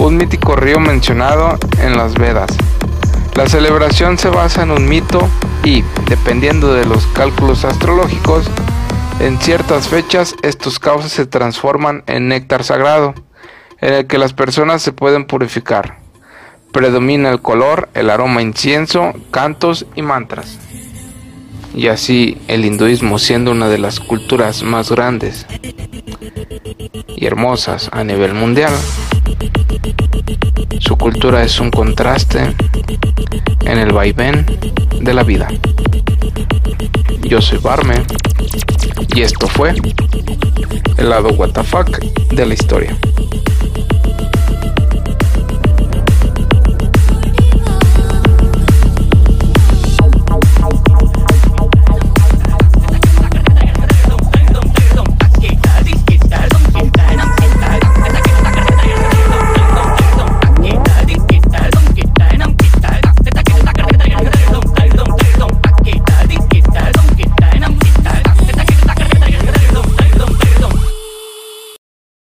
un mítico río mencionado en las Vedas. La celebración se basa en un mito y, dependiendo de los cálculos astrológicos, en ciertas fechas estos cauces se transforman en néctar sagrado, en el que las personas se pueden purificar. Predomina el color, el aroma incienso, cantos y mantras. Y así el hinduismo siendo una de las culturas más grandes y hermosas a nivel mundial, su cultura es un contraste en el vaivén de la vida. Yo soy Barme y esto fue el lado WTF de la historia.